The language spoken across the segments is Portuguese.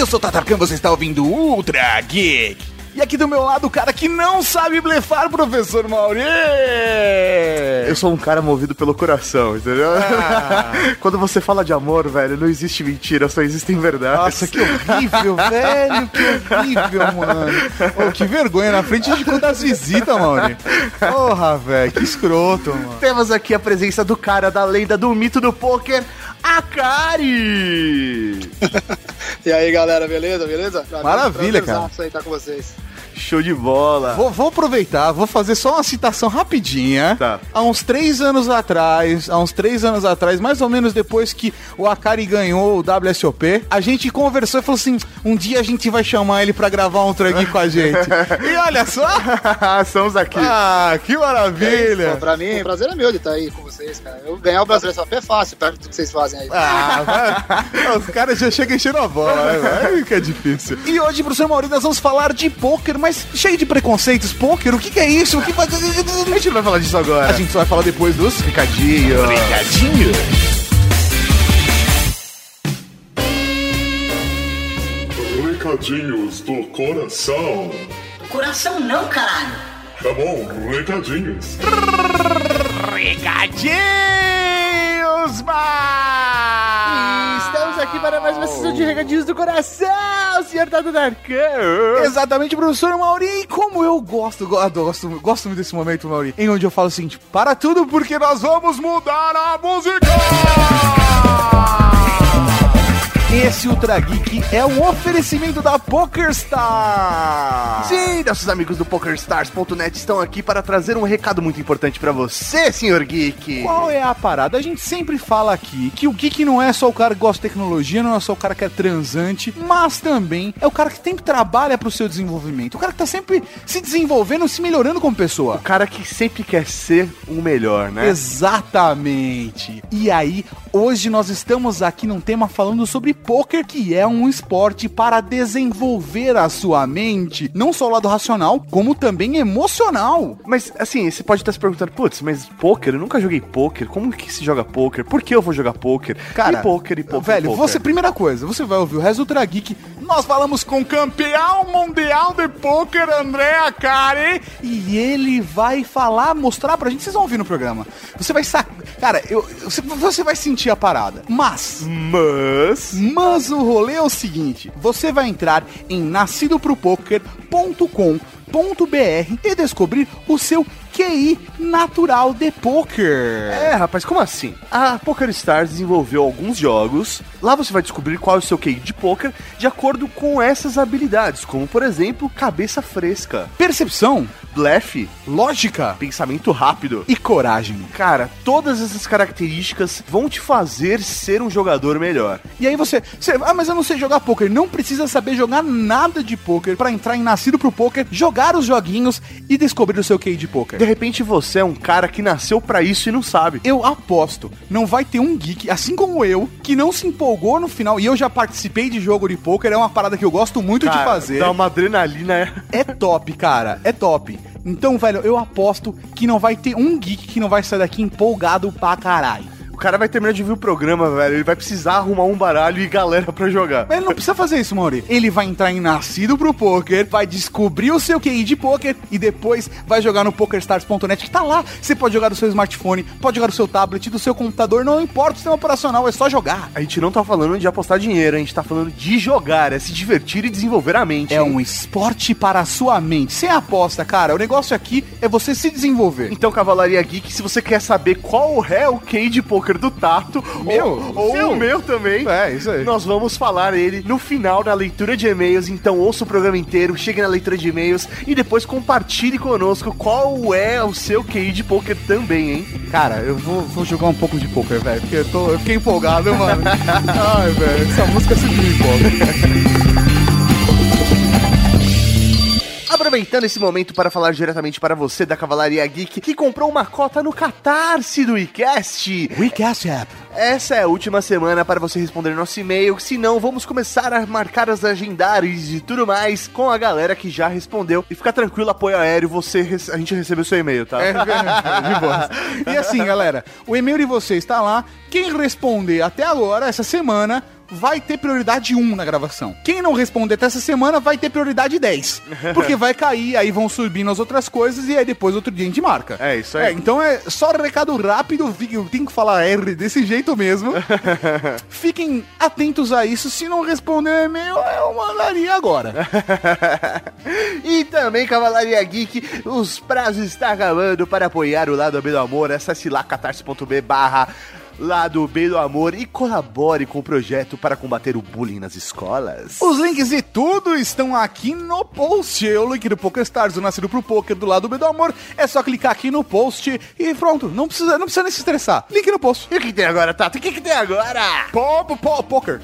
Eu sou o Tatarkan, você está ouvindo Ultra Geek. E aqui do meu lado, o cara que não sabe blefar, professor Mauri. Eu sou um cara movido pelo coração, entendeu? Ah. Quando você fala de amor, velho, não existe mentira, só existem verdades. Nossa, que horrível, velho, que horrível, mano. Ô, que vergonha, na frente de quantas visitas, Mauri. Porra, velho, que escroto, mano. Temos aqui a presença do cara da lenda do mito do pôquer, Akari! E aí, galera, beleza? Beleza? Pra Maravilha, cara. aí estar com vocês. Show de bola! Vou, vou aproveitar, vou fazer só uma citação rapidinha. Tá. Há uns três anos atrás, há uns três anos atrás, mais ou menos depois que o Akari ganhou o WSOP, a gente conversou e falou assim: um dia a gente vai chamar ele pra gravar um trug com a gente. e olha só! Estamos aqui. Ah, que maravilha! pra mim, o prazer é meu de estar aí com vocês, cara. Eu ganhar o Brasileiro só é fácil, perto do que vocês fazem aí. Ah, vai. Os caras já chegam enchendo a bola, né, que é difícil. E hoje, professor Maurício, nós vamos falar de pôquer, mas cheio de preconceitos. Pôquer, o que, que é isso? O que faz... A gente não vai falar disso agora. A gente só vai falar depois dos Recadinho. recadinhos. Recadinhos do coração. Coração não, caralho. Tá bom, recadinhos. Recadinhos, mas... Aqui para mais uma sessão de recadinhos do coração, senhor Tato Darkan. Exatamente, professor Mauri. Como eu gosto, go- gosto, gosto muito desse momento, Mauri, em onde eu falo o seguinte: para tudo, porque nós vamos mudar a música! Esse Ultra Geek é um oferecimento da PokerStars! Sim, nossos amigos do PokerStars.net estão aqui para trazer um recado muito importante para você, senhor Geek. Qual é a parada? A gente sempre fala aqui que o geek não é só o cara que gosta de tecnologia, não é só o cara que é transante, mas também é o cara que sempre trabalha pro seu desenvolvimento. O cara que tá sempre se desenvolvendo, se melhorando como pessoa. O cara que sempre quer ser o melhor, né? Exatamente. E aí, hoje nós estamos aqui num tema falando sobre poker, que é um esporte para desenvolver a sua mente, não só o lado racional, como também emocional. Mas, assim, você pode estar se perguntando, putz, mas pôquer? Eu nunca joguei pôquer. Como que se joga pôquer? Por que eu vou jogar pôquer? Cara, e pôquer, e pôquer, velho, e pôquer? você, primeira coisa, você vai ouvir o resto do Ultra Geek. Nós falamos com o campeão mundial de pôquer, André Akari, e ele vai falar, mostrar pra gente. Vocês vão ouvir no programa. Você vai sacar. Cara, eu, você vai sentir a parada. Mas. Mas... Mas o rolê é o seguinte: você vai entrar em nascidopropoker.com.br e descobrir o seu QI natural de poker. É, rapaz, como assim? A PokerStars desenvolveu alguns jogos. Lá você vai descobrir qual é o seu QI de poker de acordo com essas habilidades, como por exemplo, cabeça fresca, Percepção, blefe, lógica pensamento rápido. e coragem. Cara, todas essas características vão te fazer ser um jogador melhor. E aí você, você, ah, mas eu não sei jogar poker. Não precisa saber jogar nada de poker para entrar em Nascido pro Poker, jogar os joguinhos e descobrir o seu QI de poker. De repente você é um cara que nasceu pra isso e não sabe. Eu aposto, não vai ter um geek, assim como eu, que não se empolgou no final. E eu já participei de jogo de poker, é uma parada que eu gosto muito de Cara, fazer. Dá uma adrenalina. é. É top, cara, é top. Então, velho, eu aposto que não vai ter um geek que não vai sair daqui empolgado pra caralho. O cara vai terminar de ver o programa, velho. Ele vai precisar arrumar um baralho e galera pra jogar. Mas ele não precisa fazer isso, Mauri. Ele vai entrar em Nascido pro Poker, vai descobrir o seu QI de poker e depois vai jogar no PokerStars.net, que tá lá. Você pode jogar do seu smartphone, pode jogar do seu tablet, do seu computador, não importa o sistema operacional, é só jogar. A gente não tá falando de apostar dinheiro, a gente tá falando de jogar, é se divertir e desenvolver a mente. É um esporte para a sua mente. Sem aposta, cara. O negócio aqui é você se desenvolver. Então, Cavalaria Geek, se você quer saber qual é o QI de poker do Tato, Meu, ou, ou seu. o meu também, É, isso aí. nós vamos falar ele no final da leitura de e-mails. Então, ouça o programa inteiro, chegue na leitura de e-mails e depois compartilhe conosco qual é o seu QI de poker também, hein? Cara, eu vou, vou jogar um pouco de poker, velho. Porque eu, tô, eu fiquei empolgado, mano. Ai, velho, essa música sempre me empolga. Aproveitando esse momento para falar diretamente para você da Cavalaria Geek que comprou uma cota no Catarse do iCast. WeCast App. Essa é a última semana para você responder nosso e-mail, senão vamos começar a marcar as agendários e tudo mais com a galera que já respondeu. E fica tranquilo, apoio aéreo, você a gente recebeu seu e-mail, tá? É, de boa. E assim, galera, o e-mail de vocês está lá. Quem responder até agora, essa semana, vai ter prioridade 1 na gravação. Quem não responder até essa semana vai ter prioridade 10. Porque vai cair, aí vão subindo as outras coisas e aí depois outro dia a gente marca. É isso aí. É, então é só recado rápido, eu tenho que falar R desse jeito mesmo. Fiquem atentos a isso. Se não responder o e-mail, eu mandaria agora. E também, Cavalaria Geek, os prazos estão acabando para apoiar o Lado B do Amor. Acesse lá catarse.b barra Lado B do Amor e colabore com o projeto para combater o bullying nas escolas. Os links de tudo estão aqui no post. O link do PokerStars, o Nascido pro Poker do lado B do Amor. É só clicar aqui no post e pronto. Não precisa, não precisa nem se estressar. Link no post. E o que tem agora, Tato? O que, que tem agora? Pop, pop, poker.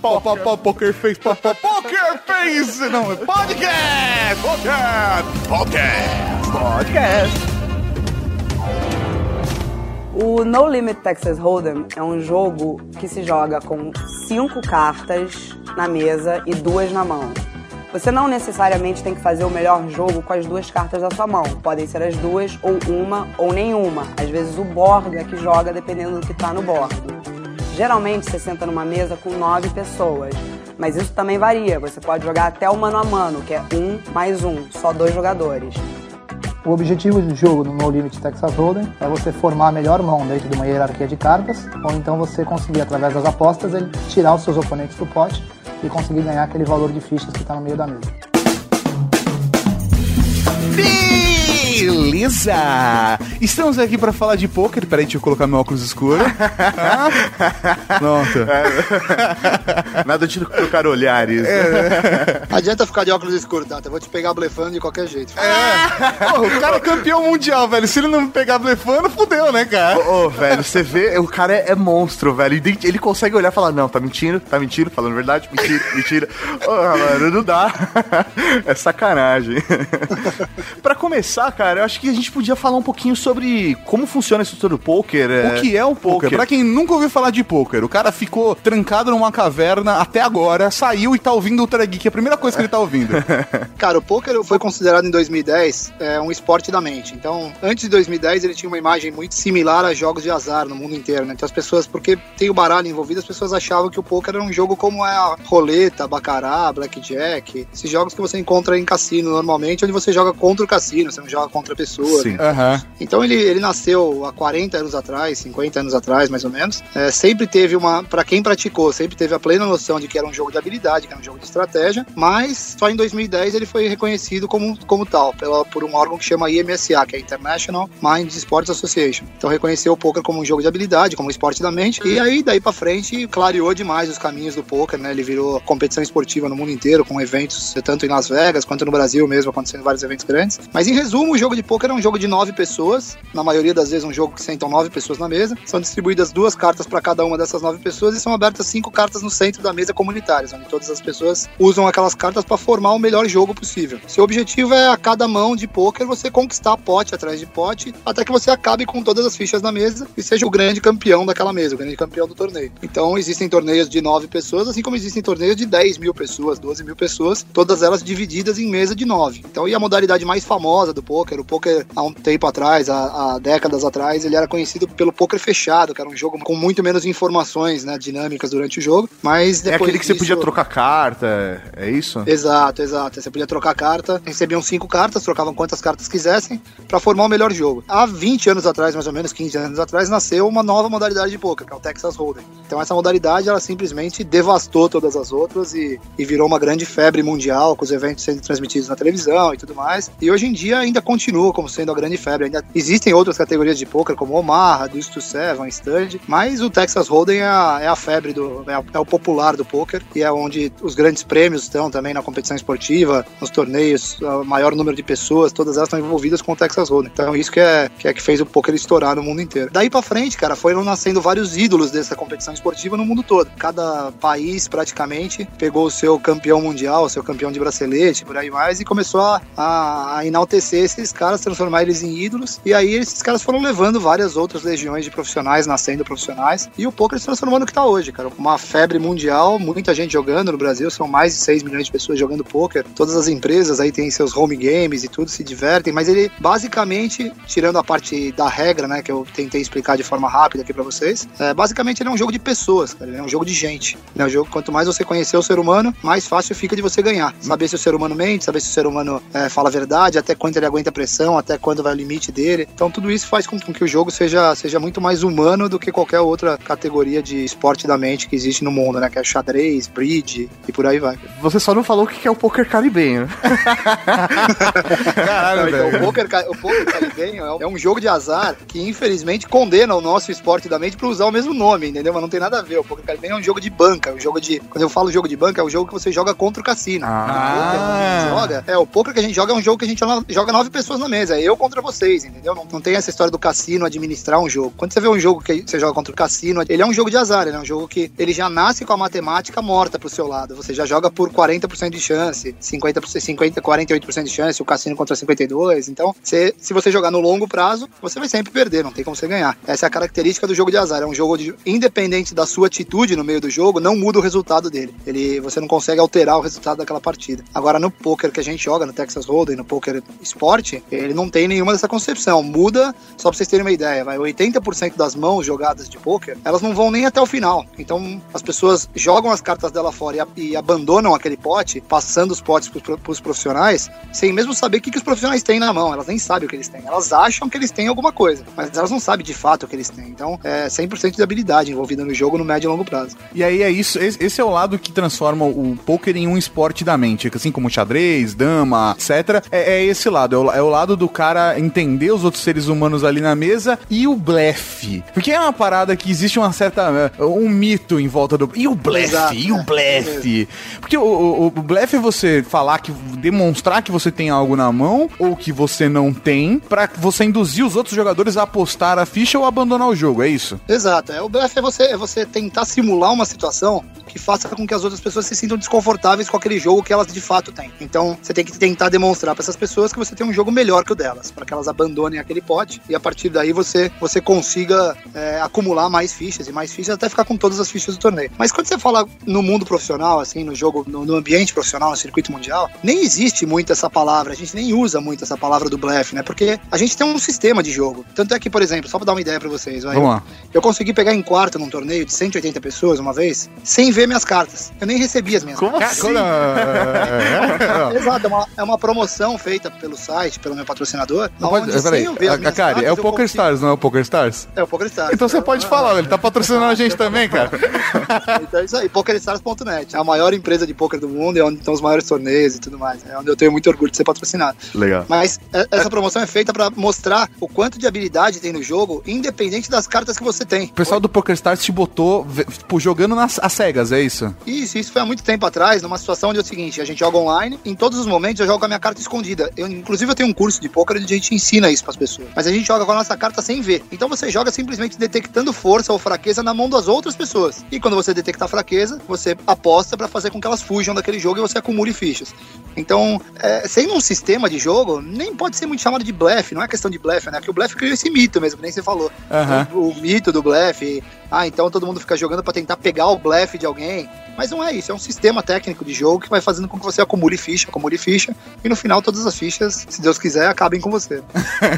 Pop, pop, pop, poker face, pop, pop, poker face. Não, é podcast. Podcast. Podcast. Podcast. O No Limit Texas Hold'em é um jogo que se joga com cinco cartas na mesa e duas na mão. Você não necessariamente tem que fazer o melhor jogo com as duas cartas da sua mão. Podem ser as duas, ou uma, ou nenhuma. Às vezes o bordo é que joga dependendo do que está no bordo. Geralmente você senta numa mesa com nove pessoas, mas isso também varia. Você pode jogar até o mano a mano, que é um mais um, só dois jogadores. O objetivo do jogo no No Limit Texas Hold'em é você formar a melhor mão dentro de uma hierarquia de cartas, ou então você conseguir, através das apostas, tirar os seus oponentes do pote e conseguir ganhar aquele valor de fichas que está no meio da mesa. Beleza! Estamos aqui pra falar de poker. Peraí, deixa eu colocar meu óculos escuro. Ah, Pronto. Nada de trocar olhares. Não adianta ficar de óculos escuros, Tata. Eu vou te pegar blefando de qualquer jeito. Pô, o cara é campeão mundial, velho. Se ele não me pegar blefando, fudeu, né, cara? Ô, velho, você vê, o cara é, é monstro, velho. Ele, consegue olhar e falar, não, tá mentindo, tá mentindo, falando verdade, mentira, mentira. Ô, mano, não dá. É sacanagem. pra começar, cara, eu acho que a gente podia falar um pouquinho sobre como funciona a estrutura do poker. O que é o poker? Pra quem nunca ouviu falar de poker, o cara ficou trancado numa caverna até agora, saiu e tá ouvindo o Geek, é a primeira coisa que ele tá ouvindo. Cara, o poker foi considerado em 2010 é, um esporte da mente. Então, antes de 2010, ele tinha uma imagem muito similar a jogos de azar no mundo inteiro, né? Então, as pessoas, porque tem o baralho envolvido, as pessoas achavam que o poker era um jogo como é a roleta, baccarat, blackjack, esses jogos que você encontra em cassino normalmente, onde você joga contra o cassino, você não joga contra a pessoa. Sim. Aham. Então ele, ele nasceu há 40 anos atrás, 50 anos atrás, mais ou menos. É, sempre teve uma, Pra quem praticou, sempre teve a plena noção de que era um jogo de habilidade, que era um jogo de estratégia, mas só em 2010 ele foi reconhecido como, como tal, pela, por um órgão que chama IMSA, que é International Mind Sports Association. Então reconheceu o poker como um jogo de habilidade, como um esporte da mente, e aí daí pra frente clareou demais os caminhos do poker, né? Ele virou competição esportiva no mundo inteiro, com eventos tanto em Las Vegas quanto no Brasil mesmo, acontecendo vários eventos grandes. Mas em resumo, o jogo de poker é um jogo de nove pessoas, na maioria das vezes um jogo que sentam nove pessoas na mesa. São distribuídas duas cartas para cada uma dessas nove pessoas e são abertas cinco cartas no centro da mesa comunitárias, onde todas as pessoas usam aquelas cartas para formar o melhor jogo possível. Seu objetivo é a cada mão de poker você conquistar pote atrás de pote, até que você acabe com todas as fichas na mesa e seja o grande campeão daquela mesa, o grande campeão do torneio. Então existem torneios de nove pessoas, assim como existem torneios de 10 mil pessoas, 12 mil pessoas, todas elas divididas em mesa de nove. Então, e a modalidade mais famosa do poker, o poker há um tempo atrás, há, há décadas atrás, ele era conhecido pelo poker fechado, que era um jogo com muito menos informações, né, dinâmicas durante o jogo, mas É depois aquele que você disso- podia trocar carta, é isso? Exato, exato. Você podia trocar carta, recebiam cinco cartas, trocavam quantas cartas quisessem para formar o melhor jogo. Há 20 anos atrás, mais ou menos 15 anos atrás, nasceu uma nova modalidade de poker, que é o Texas Hold'em. Então essa modalidade ela simplesmente devastou todas as outras e, e virou uma grande febre mundial, com os eventos sendo transmitidos na televisão e tudo mais. E hoje em dia ainda continua como sendo a grande febre. Ainda existem outras categorias de poker como Omaha, Deuce to Seven, Stud, mas o Texas Hold'em é a, é a febre do é, a- é o popular do poker e é onde os grandes prêmios estão também na competição esportiva, nos torneios, o maior número de pessoas, todas elas estão envolvidas com o Texas Hold'em. Então isso que é que, é que fez o poker estourar no mundo inteiro. Daí pra frente, cara, foram nascendo vários ídolos dessa competição esportiva no mundo todo. Cada país praticamente pegou o seu campeão mundial, o seu campeão de bracelete, por aí mais, e começou a, a, a enaltecer esses, caras, transformar eles em ídolos. E aí esses caras foram levando várias outras legiões de profissionais, nascendo profissionais. E o poker se transformou no que tá hoje, cara. Uma febre mundial, muita gente jogando no Brasil, são mais de 6 milhões de pessoas jogando poker. Todas as empresas aí têm seus home games e tudo, se divertem, mas ele basicamente, tirando a parte da regra, né, que eu tentei explicar de forma rápida aqui para vocês, é, basicamente ele é um jogo de pessoas, cara. Ele é um jogo de gente. Ele é um jogo, quanto mais você conhecer o ser humano, mais fácil fica de você ganhar. Saber se o ser humano mente, saber se o ser humano é, fala a verdade, até quanto ele aguenta pressão, até quando vai o limite dele. Então tudo isso faz com, que o jogo seja, seja muito mais humano do que qualquer outra categoria de esporte da mente que existe no mundo, né? Que é xadrez, bridge e por aí vai. Você só não falou o que é o poker caribenho. Caralho, Então, velho. o poker, o poker caribenho é um- é um jogo de azar que infelizmente condena o nosso esporte da mente para usar o mesmo nome, entendeu? Mas não tem nada a ver. O poker caribenho é um jogo de banca, um jogo de. Quando eu falo jogo de banca, é o jogo que você joga contra o cassino. Ah. O poker que a gente joga, é, o poker que a gente joga é um jogo que a gente joga nove pessoas na mesa. É eu contra vocês, entendeu? Não, não tem essa história do cassino administrar um jogo. Quando você vê um jogo que você joga contra o cassino, ele é um jogo de azar, ele é um jogo que ele já nasce com a matemática morta pro seu lado. Você já joga por 40% de chance, 50%, 50, 48% de chance, o cassino contra 52. Então, você- se você jogar no longo prazo, você vai sempre perder, não tem como você ganhar. Essa é a característica do jogo de azar. É um jogo de, independente da sua atitude no meio do jogo, não muda o resultado dele. Ele, você não consegue alterar o resultado daquela partida. Agora, no poker que a gente joga, no Texas Hold'em, no poker esporte, ele não tem nenhuma dessa concepção. Muda, só pra vocês terem uma ideia, vai 80% das mãos jogadas de poker, elas não vão nem até o final. Então, as pessoas jogam as cartas dela fora e, e abandonam aquele pote, passando os potes pros, pro- pros profissionais, sem mesmo saber o que, que os profissionais têm na mão. Elas nem sabem o que eles têm. Elas acham que eles têm alguma coisa, mas elas não sabem de fato o que eles têm. Então, é 100% de habilidade envolvida no jogo no médio e longo prazo. E aí é isso, esse esse é o lado que transforma o poker em um esporte da mente, assim como xadrez, dama, etc. É, é esse lado, é o, é o lado do cara entender os outros seres humanos ali na mesa e o blefe. Porque é uma parada que existe uma certa. é, um mito em volta do. E o blefe? Exato, e o blefe? Porque o, o, o blefe é você falar que. demonstrar que você tem algo na mão ou que você não tem, pra você induzir os outros jogadores a apostar a ficha ou abandonar o jogo, é isso? Exato. É, o blefe é você, é você tentar simular uma situação que faça com que as outras pessoas se sintam desconfortáveis com aquele jogo que elas de fato têm. Então, você tem que tentar demonstrar para essas pessoas que você tem um jogo melhor que o delas, para que elas abandonem aquele pote e a partir daí você, você consiga é, acumular mais fichas e mais fichas até ficar com todas as fichas do torneio. Mas quando você fala no mundo profissional, assim, no jogo, no, no ambiente profissional, no circuito mundial, nem existe muito essa palavra, a gente nem usa muito essa palavra do blefe, né? Porque a gente tem um sistema de jogo. Tanto é que, por exemplo, só pra dar uma ideia para vocês, vai, Vamos lá. eu consegui pegar em quarto num torneio de 180 pessoas uma vez, sem ver minhas cartas. Eu nem recebi as minhas Como cartas. assim? Exato, é uma, é uma promoção feita pelo site, pelo meu patrocinador. Não sem peraí, a, cara, é o Poker consigo- Stars, não é o Poker Stars? É o Poker Stars. Então você pode falar, ele tá patrocinando a gente também, cara. Então é isso aí, PokerStars.net. É a maior empresa de poker do mundo, é onde estão os maiores torneios e tudo mais. É onde eu tenho muito orgulho de ser patrocinado. Legal. Mas é- essa promoção é feita pra mostrar o quanto de habilidade tem no jogo, independente das cartas que você tem. O pessoal do Poker Stars te botou tipo, jogando nas as cegas, é isso? Isso, isso foi há muito tempo atrás, numa situação onde é o seguinte, a gente joga online, em todos os momentos eu jogo com a minha carta escondida. Eu, inclusive eu tenho um curso de poker onde a gente ensina isso pras pessoas. Mas a gente joga com a nossa carta sem ver. Então você joga simplesmente detectando força ou fraqueza na mão das outras pessoas. E quando você detectar fraqueza, você aposta pra fazer com que elas fujam daquele jogo e você acumule fichas. Então, é, sendo um sistema de jogo, nem pode ser muito chamado de blefe, não é questão de blefe, né? Porque o blefe criou esse mito mesmo, que nem você falou. Aham. O, o mito do blefe. Ah, então todo mundo fica jogando pra tentar pegar o blefe de alguém. Mas não é isso, é um sistema técnico de jogo que vai fazendo com que você acumule ficha, acumule ficha, e no final todas as fichas, se Deus quiser, acabem com você.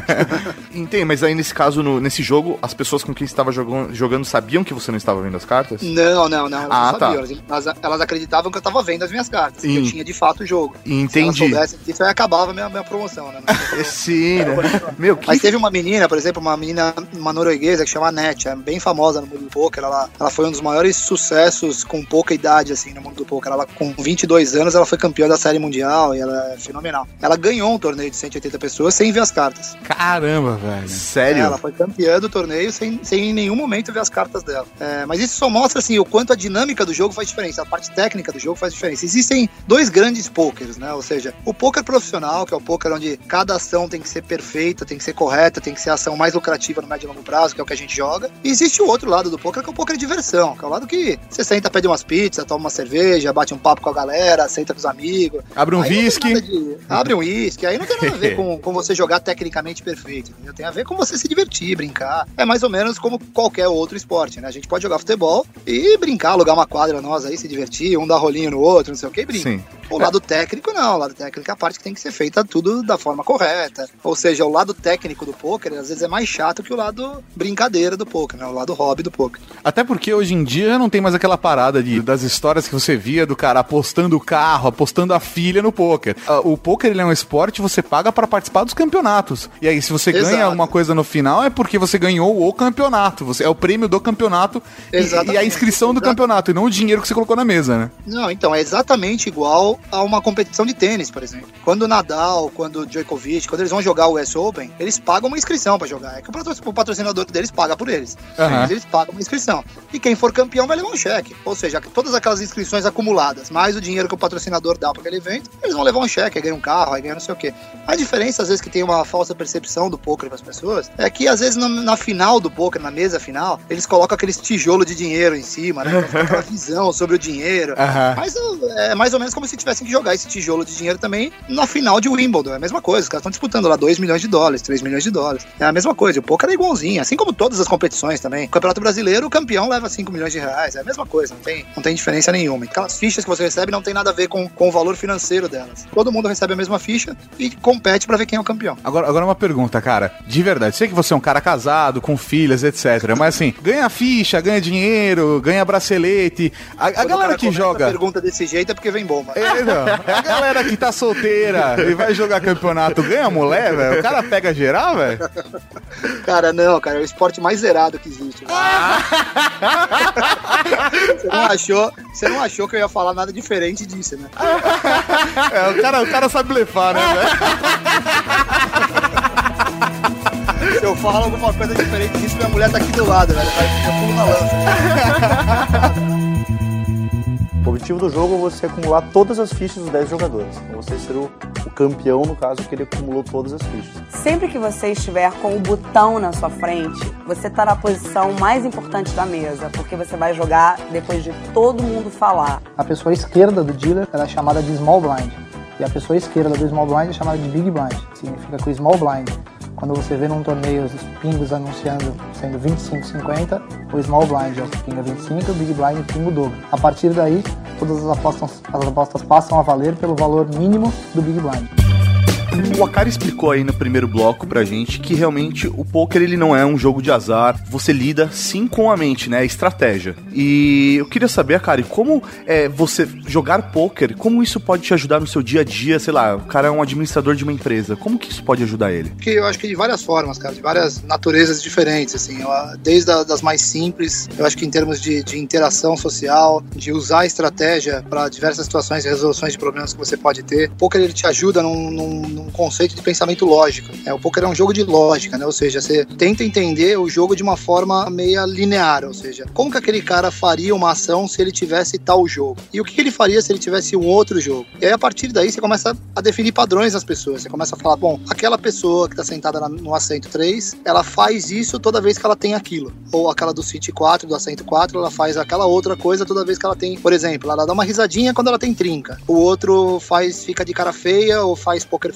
Entendi, mas aí nesse caso, no- nesse jogo, as pessoas com quem você estava jogando, jogando sabiam que você não estava vendo as cartas? Não, não, não, elas Ah, não tá. sabiam. Elas, elas acreditavam que eu tava vendo as minhas cartas, que eu tinha de fato o jogo. Se elas Entendi. soubessem disso, aí acabava a minha, minha promoção, né? É, Sim, né? Meu, que Mas teve uma menina, por exemplo, uma menina, uma norueguesa que chama Net, é bem famosa no mundo do poker. Ela, ela foi um dos maiores sucessos com pouca idade, assim, no mundo do poker. Ela, com 22 anos, ela foi campeã da série mundial e ela é fenomenal. Ela ganhou um torneio de 180 pessoas sem ver as cartas. Caramba, velho. sério? Ela foi campeã do torneio sem, sem em nenhum momento ver as cartas dela. É, mas isso só mostra assim, o quanto a dinâmica do jogo faz diferença, a parte técnica do jogo faz diferença. Existem dois grandes pokers, né? Ou seja, o poker profissional, que é o poker onde cada ação tem que ser perfeita, tem que ser correta, tem que ser a ação mais lucrativa no médio e longo prazo, que é o que a gente joga. E existe o outro lado do poker, que é o poker de diversão, que é o lado que você senta, pede umas pizzas, toma uma cerveja, bate um papo com a galera, senta com os amigos. Abre um whisky. de- Abre um uísque, aí não tem nada a ver com, com você jogar tecnicamente perfeito, entendeu? Tem a ver com você se divertir, brincar. É mais ou menos como qualquer outro esporte, né? A gente pode jogar futebol e brincar, alugar uma quadra nós aí, se divertir, um dar rolinho no outro, não sei o que, e brinca. Sim. O lado técnico, não. O lado técnico é a parte que tem que ser feita tudo da forma correta. Ou seja, o lado técnico do poker, às vezes, é mais chato que o lado brincadeira do poker, né? O lado hobby do poker. Até porque hoje em dia não tem mais aquela parada de, das histórias que você via do cara apostando o carro, apostando a filha no poker. Ah, O poker ele é um esporte, você paga pra participar dos campeonatos. E aí, se você ganha Exato. alguma coisa no final, é porque você ganhou o campeonato. Você, é o prêmio do campeonato e- e, a inscrição do Exato. campeonato, e não o dinheiro que você colocou na mesa, né? Não, então, é exatamente igual a uma competição de tênis, por exemplo. Quando o Nadal, quando o Djokovic, quando eles vão jogar o US Open, eles pagam uma inscrição pra jogar. É que o patro- o patrocinador deles paga por eles. Aham. Mas eles pagam uma inscrição. E quem for campeão vai levar um cheque. Ou seja, todas aquelas inscrições acumuladas, mais o dinheiro que o patrocinador dá para aquele evento, eles vão levar um cheque, aí ganha um carro, aí ganha não sei o quê. A diferença, às vezes, que tem uma falsa percepção do poker para as pessoas, é que, às vezes, na, na final do poker, na mesa final, eles colocam aqueles tijolos de dinheiro em cima, né? Aquela visão sobre o dinheiro. Mas é mais ou menos como se tivessem que jogar esse tijolo de dinheiro também na final de Wimbledon. É a mesma coisa. Os caras estão disputando lá 2 milhões de dólares, 3 milhões de dólares. É a mesma coisa. O poker é igualzinho, assim como todas as competições também. O Campeonato Brasileiro, o campeão leva 5 milhões de reais. É a mesma coisa, não tem, não tem diferença nenhuma. Aquelas fichas que você recebe não tem nada a ver com, com o valor financeiro delas. Todo mundo recebe a mesma ficha e compete pra ver quem é o campeão. Agora, agora uma pergunta, cara. De verdade, sei que você é um cara casado, com filhas, etc. Mas assim, ganha ficha, ganha dinheiro, ganha bracelete. A, a galera que joga. a pergunta desse jeito é porque vem bomba. É, não. A galera que tá solteira e vai jogar campeonato ganha mulher, velho? O cara pega geral, velho? Cara, não, cara, é o esporte mais zerado que existe. velho. você, não achou, você não achou que eu ia falar nada diferente disso, né? É, o cara, o cara sabe blefar, né, velho? Se eu falo alguma coisa diferente disso, minha mulher tá aqui do lado, velho. Vai ficar pulo na lança. O objetivo do jogo é você acumular todas as fichas dos 10 jogadores. Então você ser o, o campeão, no caso, que ele acumulou todas as fichas. Sempre que você estiver com o botão na sua frente, você está na posição mais importante da mesa, porque você vai jogar depois de todo mundo falar. A pessoa esquerda do dealer é chamada de small blind. E a pessoa esquerda do small blind é chamada de big blind. Significa que o small blind, quando você vê num torneio os pingos anunciando sendo 25, 50, o small blind é o pinga 25 e o big blind pinga o dobro. A partir daí, todas as apostas, as apostas passam a valer pelo valor mínimo do big blind. O Akari explicou aí no primeiro bloco pra gente que realmente o poker ele não é um jogo de azar. Você lida sim com a mente, né? É estratégia. E eu queria saber, Akari, como é você jogar poker, como isso pode te ajudar no seu dia a dia? Sei lá, o cara é um administrador de uma empresa. Como que isso pode ajudar ele? Que eu acho que de várias formas, cara, de várias naturezas diferentes, assim, eu, desde a, das mais simples, eu acho que em termos de, de interação social, de usar a estratégia para diversas situações e resoluções de problemas que você pode ter. O poker ele te ajuda num, num, num conceito de pensamento lógico. É, o poker é um jogo de lógica, né? Ou seja, você tenta entender o jogo de uma forma meia linear, ou seja, como que aquele cara faria uma ação se ele tivesse tal jogo? E o que ele faria se ele tivesse um outro jogo? E aí, a partir daí, você começa a definir padrões nas pessoas. Você começa a falar, bom, aquela pessoa que está sentada no assento 3, ela faz isso toda vez que ela tem aquilo. Ou aquela do City 4, do assento 4, ela faz aquela outra coisa toda vez que ela tem, por exemplo, ela dá uma risadinha quando ela tem trinca. O outro faz, fica de cara feia ou faz poker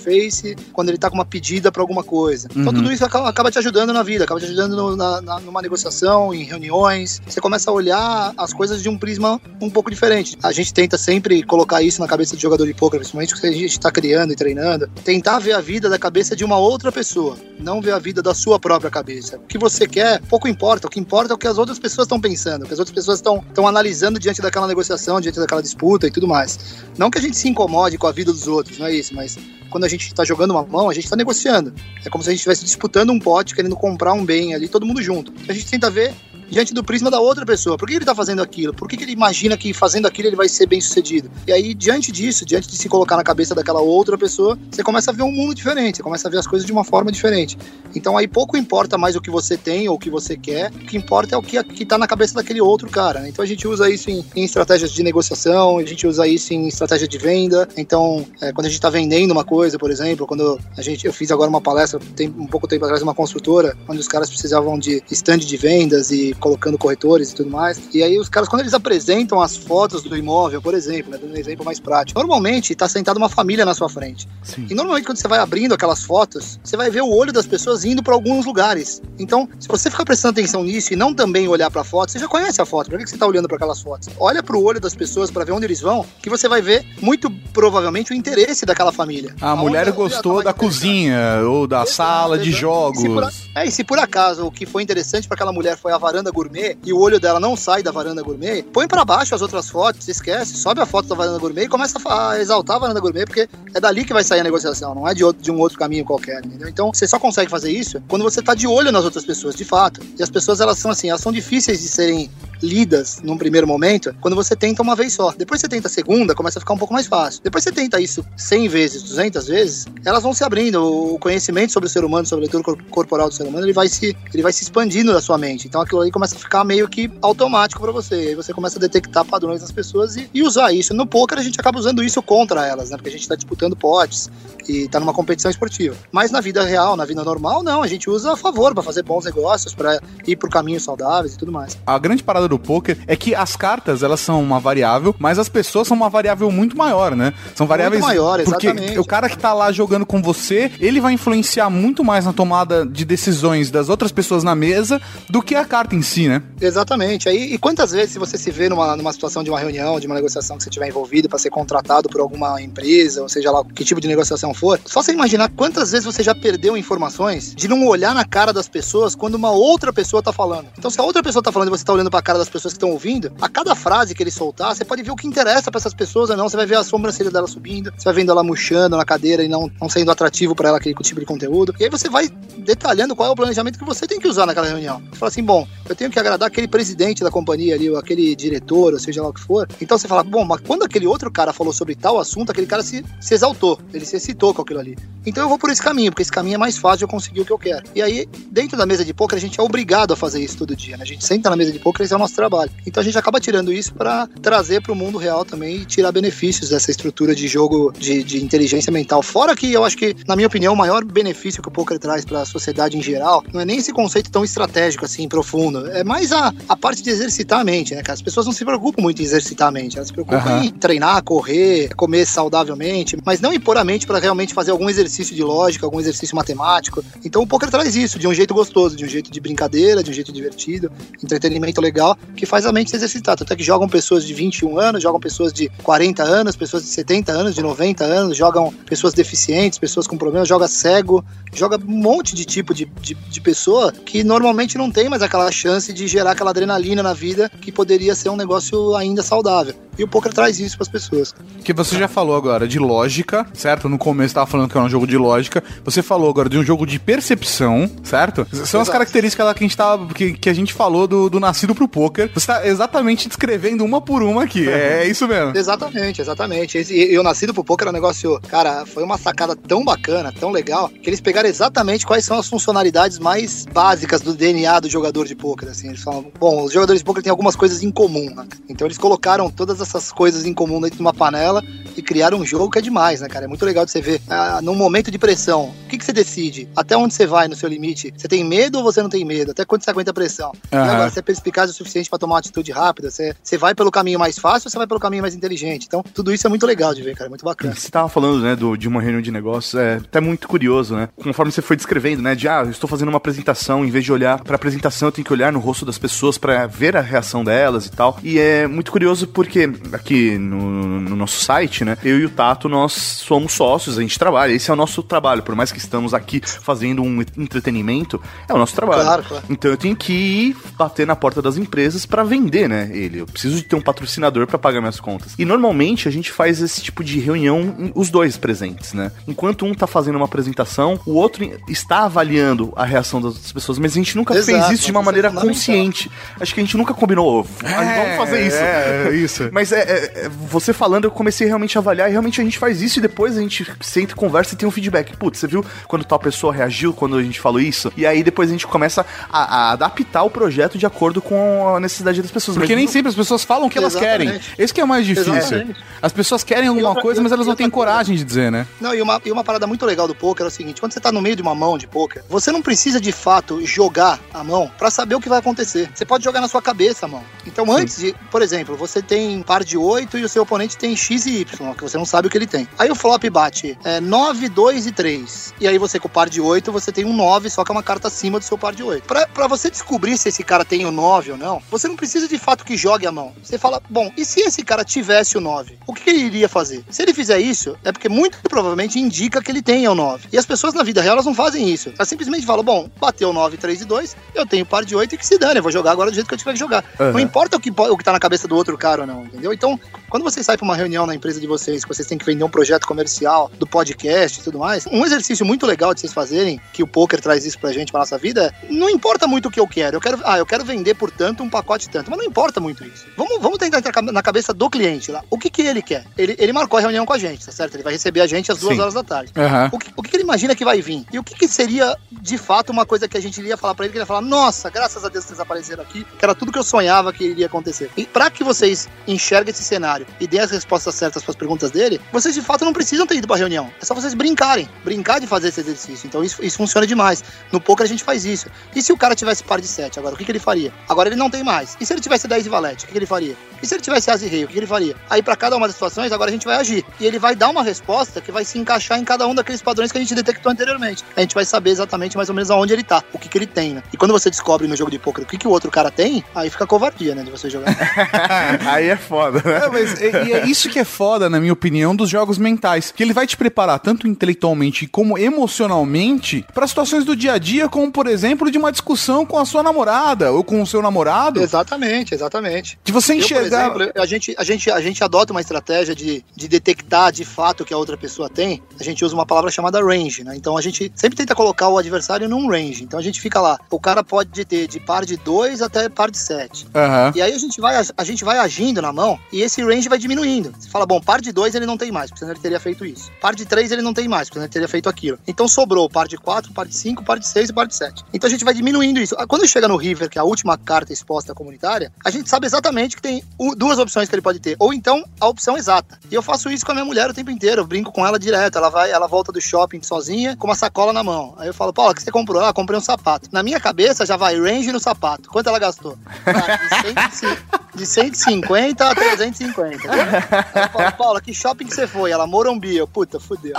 quando ele tá com uma pedida para alguma coisa. Então Uhum. tudo isso acaba, acaba te ajudando na vida, acaba te ajudando no- na, na- numa negociação, em reuniões. Você começa a olhar as coisas de um prisma um pouco diferente. A gente tenta sempre colocar isso na cabeça de jogador de poker, principalmente que a gente está criando e treinando. Tentar ver a vida da cabeça de uma outra pessoa, não ver a vida da sua própria cabeça. O que você quer, pouco importa. O que importa é o que as outras pessoas estão pensando, o que as outras pessoas estão analisando diante daquela negociação, diante daquela disputa e tudo mais. Não que a gente se incomode com a vida dos outros, não é isso, mas quando a gente está jogando uma mão, a gente está negociando. É como se a gente estivesse disputando um pote, querendo comprar um bem ali, todo mundo junto. A gente tenta ver diante do prisma da outra pessoa. Por que ele está fazendo aquilo? Por que, que ele imagina que fazendo aquilo ele vai ser bem sucedido? E aí, diante disso, diante de se colocar na cabeça daquela outra pessoa, você começa a ver um mundo diferente, você começa a ver as coisas de uma forma diferente. Então aí pouco importa mais o que você tem ou o que você quer, o que importa é o que, que tá na cabeça daquele outro cara. né? Então a gente usa isso em, em estratégias de negociação, a gente usa isso em estratégia de venda. Então, é, quando a gente está vendendo uma coisa, por exemplo, quando a gente, eu fiz agora uma palestra tem um pouco tempo atrás uma construtora, onde os caras precisavam de stand de vendas e e colocando corretores e tudo mais. E aí os caras, quando eles apresentam as fotos do imóvel, por exemplo, né, dando um exemplo mais prático, normalmente tá sentada uma família na sua frente. Sim. E normalmente quando você vai abrindo aquelas fotos, você vai ver o olho das pessoas indo para alguns lugares. Então, se você ficar prestando atenção nisso e não também olhar para a foto, você já conhece a foto. Por que você tá olhando para aquelas fotos? Olha para o olho das pessoas para ver onde eles vão, que você vai ver muito provavelmente o interesse daquela família. A mulher gostou da cozinha ou da Exato, sala de jogos. E por é, e se por acaso o que foi interessante para aquela mulher foi a varanda gourmet e o olho dela não sai da varanda gourmet, põe para baixo as outras fotos, esquece, sobe a foto da varanda gourmet e começa a exaltar a varanda gourmet, porque é dali que vai sair a negociação, não é de, outro, de um outro caminho qualquer, entendeu? Então você só consegue fazer isso quando você tá de olho nas outras pessoas, de fato. E as pessoas, elas são assim, elas são difíceis de serem lidas num primeiro momento, quando você tenta uma vez só. Depois você tenta a segunda, começa a ficar um pouco mais fácil. Depois você tenta isso 100 vezes, 200 vezes, elas vão se abrindo. O conhecimento sobre o ser humano, sobre a leitura cor- corporal do ser humano, ele vai se, ele vai se expandindo na sua mente. Então aquilo aí começa a ficar meio que automático pra você. Aí você começa a detectar padrões nas pessoas e, e usar isso. No poker a gente acaba usando isso contra elas, né? Porque a gente tá disputando potes e tá numa competição esportiva. Mas na vida real, na vida normal, não. A gente usa a favor pra fazer bons negócios, pra ir por caminhos saudáveis e tudo mais. A grande parada do poker é que as cartas, elas são uma variável, mas as pessoas são uma variável muito maior, né? São variáveis maior, porque exatamente. o cara que tá lá jogando com você, ele vai influenciar muito mais na tomada de decisões das outras pessoas na mesa do que a carta em si, né? Exatamente. Aí, e quantas vezes se você se vê numa, numa situação de uma reunião, de uma negociação que você tiver envolvido para ser contratado por alguma empresa, ou seja lá que tipo de negociação for, só você imaginar quantas vezes você já perdeu informações de não olhar na cara das pessoas quando uma outra pessoa tá falando. Então, se a outra pessoa tá falando e você tá olhando pra cara das pessoas que estão ouvindo, a cada frase que ele soltar, você pode ver o que interessa para essas pessoas ou não. Você vai ver a sobrancelha dela subindo, você vai vendo ela murchando na cadeira e não, não sendo atrativo para ela aquele tipo de conteúdo. E aí você vai detalhando qual é o planejamento que você tem que usar naquela reunião. Você fala assim, bom, eu tenho que agradar aquele presidente da companhia ali, ou aquele diretor, ou seja lá o que for. Então você fala, bom, mas quando aquele outro cara falou sobre tal assunto, aquele cara se, se exaltou, ele se excitou com aquilo ali. Então eu vou por esse caminho, porque esse caminho é mais fácil de eu conseguir o que eu quero. E aí, dentro da mesa de poker, a gente é obrigado a fazer isso todo dia, né? A gente senta na mesa de poker, esse é o nosso trabalho. Então a gente acaba tirando isso para trazer para o mundo real também e tirar benefícios dessa estrutura de jogo de, de inteligência mental. Fora que eu acho que, na minha opinião, o maior benefício que o poker traz para a sociedade em geral não é nem esse conceito tão estratégico assim, profundo. É mais a, a parte de exercitar a mente, né, cara? As pessoas não se preocupam muito em exercitar a mente, elas se preocupam Aham. em treinar, correr, comer saudavelmente, mas não impor a mente para realmente fazer algum exercício de lógica, algum exercício matemático. Então o poker traz isso de um jeito gostoso, de um jeito de brincadeira, de um jeito divertido, entretenimento legal, que faz a mente se exercitar. Tanto é que jogam pessoas de 21 anos, jogam pessoas de 40 anos, pessoas de 70 anos, de 90 anos, jogam pessoas deficientes, pessoas com problemas, joga cego, joga um monte de tipo de, de, de pessoa que normalmente não tem mais aquela chance de gerar aquela adrenalina na vida que poderia ser um negócio ainda saudável. E o poker traz isso para as pessoas. Que você já falou agora de lógica, certo? No começo tava falando que era um jogo de lógica. Você falou agora de um jogo de percepção, certo? São as Exato. características lá que a gente tava, que, que a gente falou do, do nascido pro poker. Você tá exatamente descrevendo uma por uma aqui. É, isso mesmo. Exatamente, exatamente. E eu nascido pro poker é um negócio, cara, foi uma sacada tão bacana, tão legal, que eles pegaram exatamente quais são as funcionalidades mais básicas do DNA do jogador de poker, assim. Eles falam, bom, os jogadores de poker têm algumas coisas em comum, né? Então eles colocaram todas essas coisas em comum dentro de uma panela e criaram um jogo que é demais, né, cara? É muito legal de você ver. Ah, num momento de pressão, o que, que você decide? Até onde você vai no seu limite? Você tem medo ou você não tem medo? Até quando você aguenta a pressão? Aham. agora, você é perspicaz o suficiente pra tomar uma atitude rápida? Você, você vai pelo caminho mais fácil ou você vai pelo caminho mais inteligente? Então, tudo isso é muito legal de ver, cara. É muito bacana. Você tava falando, né, do, de uma reunião de negócios, é até muito curioso, né? Conforme você foi descrevendo, né, de, ah, eu estou fazendo uma apresentação, em vez de olhar pra apresentação, eu tenho que olhar no rosto das pessoas pra ver a reação delas e tal. E é muito curioso porque aqui no, no nosso site, né, eu e o Tato, nós somos sócios, a gente trabalha, esse é o nosso trabalho, por mais que estamos aqui fazendo um entretenimento, é o nosso trabalho. Claro, claro. Então eu tenho que ir bater na porta das empresas pra vender, né, ele. Eu preciso de ter um patrocinador pra pagar minhas contas. E normalmente a gente faz esse tipo de reunião, os dois presentes, né? Enquanto um tá fazendo uma apresentação, o outro está avaliando a reação das pessoas, mas a gente nunca Exato, fez isso de uma é maneira consciente. Acho que a gente nunca combinou, "Ah, vamos fazer isso. É, é isso. Mas é, é, é, você falando, eu comecei realmente realmente avaliar, e realmente a gente faz isso e depois a gente senta, conversa e tem um feedback. Putz, você viu quando tal pessoa reagiu quando a gente falou isso? E aí depois a gente começa a, a adaptar o projeto de acordo com a necessidade das pessoas. Porque Mas nem sempre as pessoas falam o que elas querem. Exatamente. Esse que é o mais difícil. Exatamente. As pessoas querem alguma outra- coisa, mas elas não têm coragem de dizer, né? Não, e uma, e uma parada muito legal do poker é o seguinte: quando você tá no meio de uma mão de poker, você não precisa de fato jogar a mão pra saber o que vai acontecer. Você pode jogar na sua cabeça a mão. Então, antes de, por exemplo, você tem par de 8 e o seu oponente tem X e Y, que você não sabe o que ele tem. Aí o flop bate é, 9, 2 e 3. E aí você com o par de 8, você tem um 9, só que é uma carta acima do seu par de 8. Pra, pra você descobrir se esse cara tem o 9 ou não, você não precisa de fato que jogue a mão. Você fala, bom, e se esse cara tivesse o 9? O que ele iria fazer? Se ele fizer isso, é porque muito provavelmente indica que ele tenha o 9. E as pessoas na vida real, elas não fazem isso. Elas simplesmente falam, bom, bateu 9, 3 e 2, eu tenho par de 8 e que se dane, eu vou jogar agora do jeito que eu tiver que jogar. Não importa o que, o que tá na cabeça do outro cara ou não, entendeu? Então, quando vocês saem pra uma reunião na empresa de vocês, que vocês têm que vender um projeto comercial, do podcast e tudo mais, um exercício muito legal de vocês fazerem, que o poker traz isso pra gente, pra nossa vida, é, não importa muito o que eu quero. Eu quero, ah, eu quero vender por tanto um pacote tanto, mas não importa muito isso. Vamos, vamos tentar entrar na cabeça do cliente lá. O que que ele quer? Ele, ele marcou a reunião com a gente, tá certo? Ele vai receber a gente às duas Sim. horas da tarde. Aham. O que, o que ele imagina que vai vir? E o que, que seria, de fato, uma coisa que a gente iria falar pra ele, que ele ia falar, nossa, graças a Deus vocês apareceram aqui, que era tudo que eu sonhava que iria acontecer. E pra que vocês enxerguem esse cenário e deem as respostas certas pras perguntas dele, vocês de fato não precisam ter ido pra reunião. É só vocês brincarem, brincar de fazer esse exercício. Então isso, isso funciona demais. No poker a gente faz isso. E se o cara tivesse par de 7 agora, o que, que ele faria? Agora ele não tem mais. E se ele tivesse 10 de valete, o que, que ele faria? E se ele tivesse as e rei, o que, que ele faria? Aí pra cada uma das situações, agora a gente vai agir. E ele vai dar uma resposta que vai se encaixar em cada um daqueles padrões que a gente detectou anteriormente. A gente vai saber exatamente mais ou menos aonde ele tá, o que, que ele tem, né? E quando você descobre no jogo de poker o que, que o outro cara tem, aí fica covardia, né? De você jogar. Aí é foda, né? É, mas é, e é isso que é foda, na minha opinião, dos jogos mentais. Que ele vai te preparar tanto intelectualmente como emocionalmente para situações do dia a dia, como por exemplo, de uma discussão com a sua namorada ou com o seu namorado. exatamente, exatamente. De você Eu, enxergar. exemplo, a gente, a, gente, a gente adota uma estratégia de, de detectar de fato o que a outra pessoa tem. A gente usa uma palavra chamada range, né? Então a gente sempre tenta colocar o adversário num range. Então a gente fica lá. O cara pode ter de par de 2 até par de 7. Aham. E aí a gente, vai, a gente vai agindo na mão e esse range vai diminuindo. Você fala, bom, par de 2 ele não tem mais, porque senão ele teria feito isso. Par de 3 ele não tem mais, porque ele teria feito aquilo. Então sobrou par de 4, par de 5, par de 6 e par de 7. Então a gente vai diminuindo isso. Ah, Quando chega no River, que é a última carta exposta comunitária, a gente sabe exatamente que tem duas opções que ele pode ter. Ou então a opção exata. E eu faço isso com a minha mulher o tempo inteiro. Eu brinco com ela direto. Ela vai, ela volta do shopping sozinha com uma sacola na mão. Aí eu falo, Paula, o que você comprou? Ah, comprei um sapato. Na minha cabeça já vai range no sapato. Quanto ela gastou? Ah, de 105 de 150 a 350. né? Aí eu falo, Paula, que shopping que você foi? Ela, Morumbi. Eu, puta, fudeu.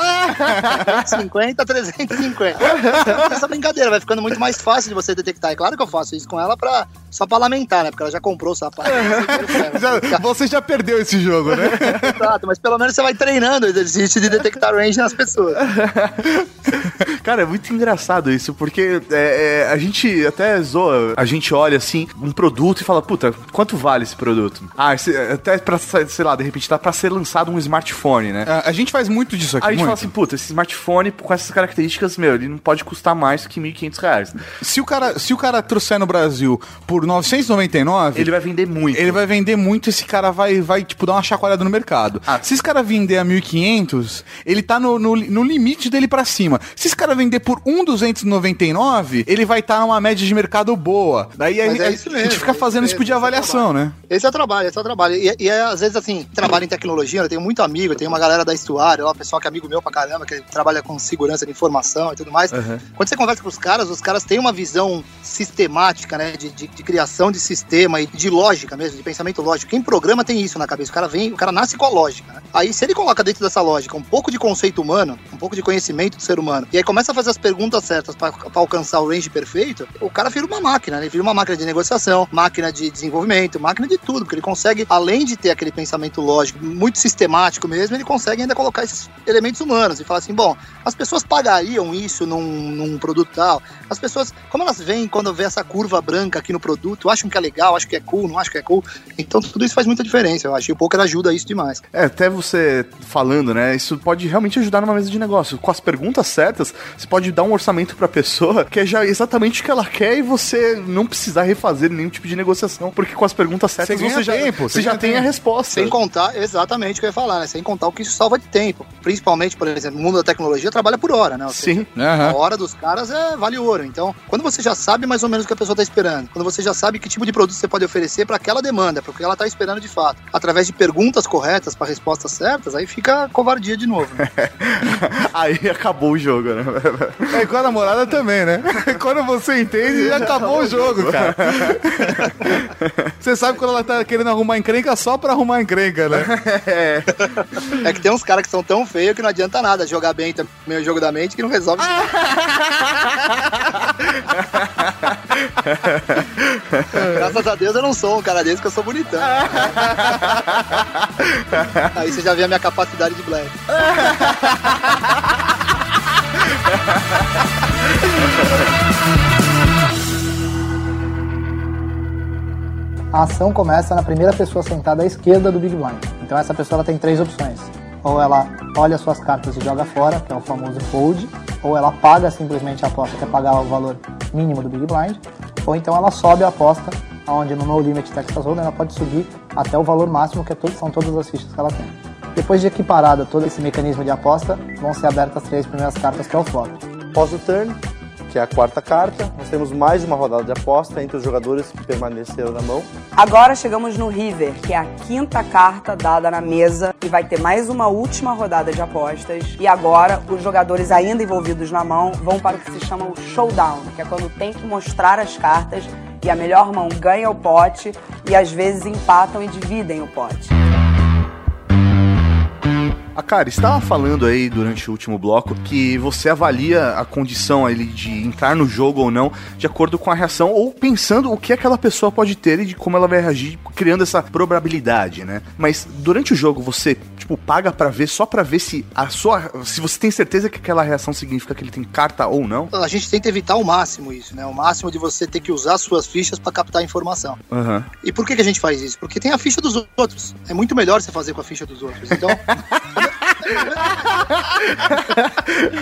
150 a 350. Essa brincadeira vai ficando muito mais fácil de você detectar. É claro que eu faço isso com ela pra, só pra lamentar, né? Porque ela já comprou o sapato. Já- você já perdeu esse jogo, né? Exato, mas pelo menos você vai treinando o exercício de detectar range nas pessoas. Cara, é muito engraçado isso, porque é, é, a gente até zoa, a gente olha assim, um produto e fala, puta, quanto vale esse produto? Ah, esse, até pra, sei lá, de repente tá pra ser lançado um smartphone, né? A, a gente faz muito disso aqui. Aí a gente fala assim, puta, esse smartphone com essas características, meu, ele não pode custar mais que 1.500 reais. se, o cara, se o cara trouxer no Brasil por 999, Ele vai vender muito. Ele vai vender muito, esse cara vai, vai tipo, dar uma chacoalhada no mercado. Ah. Se esse cara vender a 1.500, ele tá no, no, no limite dele pra cima. Se esse cara vender por 1.299, ele vai estar numa média de mercado boa. Daí a, é a- isso a gente mesmo, fica é fazendo isso esse tipo de mesmo, é avaliação, né? Esse é o trabalho, esse é o trabalho. E, e é, às vezes, assim, trabalho em tecnologia, eu tenho muito amigo, tenho uma galera da Estuário, ó, pessoal que é amigo meu pra caramba, que trabalha com segurança de informação e tudo mais. Quando você conversa com os caras, os caras têm uma visão sistemática, né, de, de, de criação de sistema e de lógica mesmo, de pensamento lógico. Quem programa tem isso na cabeça. O cara vem, o cara nasce com a lógica, né? Aí, se ele coloca dentro dessa lógica um pouco de conceito humano, um pouco de conhecimento do ser humano, e aí começa a fazer as perguntas certas pra alcançar o range perfeito, o cara vira uma máquina, né? Ele vira uma máquina de negociação, máquina de desenvolvimento, máquina de tudo, porque ele consegue, além de ter aquele pensamento lógico, muito sistemático mesmo, ele consegue ainda colocar esses elementos humanos e falar assim, bom, as pessoas pagariam isso num, num produto tal, as pessoas, como elas veem quando vê essa curva branca aqui no produto, acham que é legal, acham que é cool, não acham que é cool, então tudo isso faz muita diferença, eu acho, e o poker ajuda isso demais. É, até você falando, né? Isso pode realmente ajudar numa mesa de negócio. Com as perguntas certas, você pode dar um orçamento pra pessoa que é já exatamente o que ela quer e você não precisar refazer nenhum tipo de negociação. Porque com as perguntas certas Você você, já, tempo, você já ganha tem a resposta. Sem contar, exatamente o que eu ia falar, né? Sem contar o que isso salva de tempo. Principalmente, por exemplo, no mundo da tecnologia trabalha por hora, né? Ou seja, Sim. Aham. A hora dos caras é vale ouro. Então, quando você já sabe mais ou menos o que a pessoa está esperando, quando você já sabe que tipo de produto você pode oferecer para aquela demanda, para o que ela está esperando de fato, através de perguntas corretas para respostas certas, aí fica covardia de novo. né? Aí acabou o jogo, né? É com a namorada também, né? Quando você entende, já acabou o jogo, cara. Você sabe quando ela tá querendo arrumar encrenca só pra arrumar encrenca, né? É que tem uns caras que são tão feios que não adianta nada jogar bem também o jogo da mente que não resolve. Graças a Deus eu não sou um cara desse que eu sou bonitão. Aí você já vê a minha capacidade de black. A ação começa na primeira pessoa sentada à esquerda do Big Blind. Então essa pessoa ela tem três opções. Ou ela olha suas cartas e joga fora, que é o famoso fold, ou ela paga simplesmente a aposta, que é pagar o valor mínimo do Big Blind, ou então ela sobe a aposta, onde no No Limit Texas Hold'em ela pode subir até o valor máximo, que é todo- são todas as fichas que ela tem. Depois de equiparada todo esse mecanismo de aposta, vão ser abertas as três primeiras cartas, que é o flop. Após o turn, que é a quarta carta, nós temos mais uma rodada de aposta entre os jogadores que permaneceram na mão. Agora chegamos no River, que é a quinta carta dada na mesa e vai ter mais uma última rodada de apostas. E agora os jogadores ainda envolvidos na mão vão para o que se chama o showdown, que é quando tem que mostrar as cartas e a melhor mão ganha o pote e às vezes empatam e dividem o pote. A cara, estava falando aí durante o último bloco que você avalia a condição ali de entrar no jogo ou não de acordo com a reação ou pensando o que aquela pessoa pode ter e de como ela vai reagir, criando essa probabilidade, né? Mas durante o jogo você, tipo, paga pra ver só pra ver se a sua se você tem certeza que aquela reação significa que ele tem carta ou não. A gente tenta evitar ao máximo isso, né? O máximo de você ter que usar suas fichas para captar informação. Aham. E por que, que a gente faz isso? Porque tem a ficha dos outros. É muito melhor você fazer com a ficha dos outros. Então.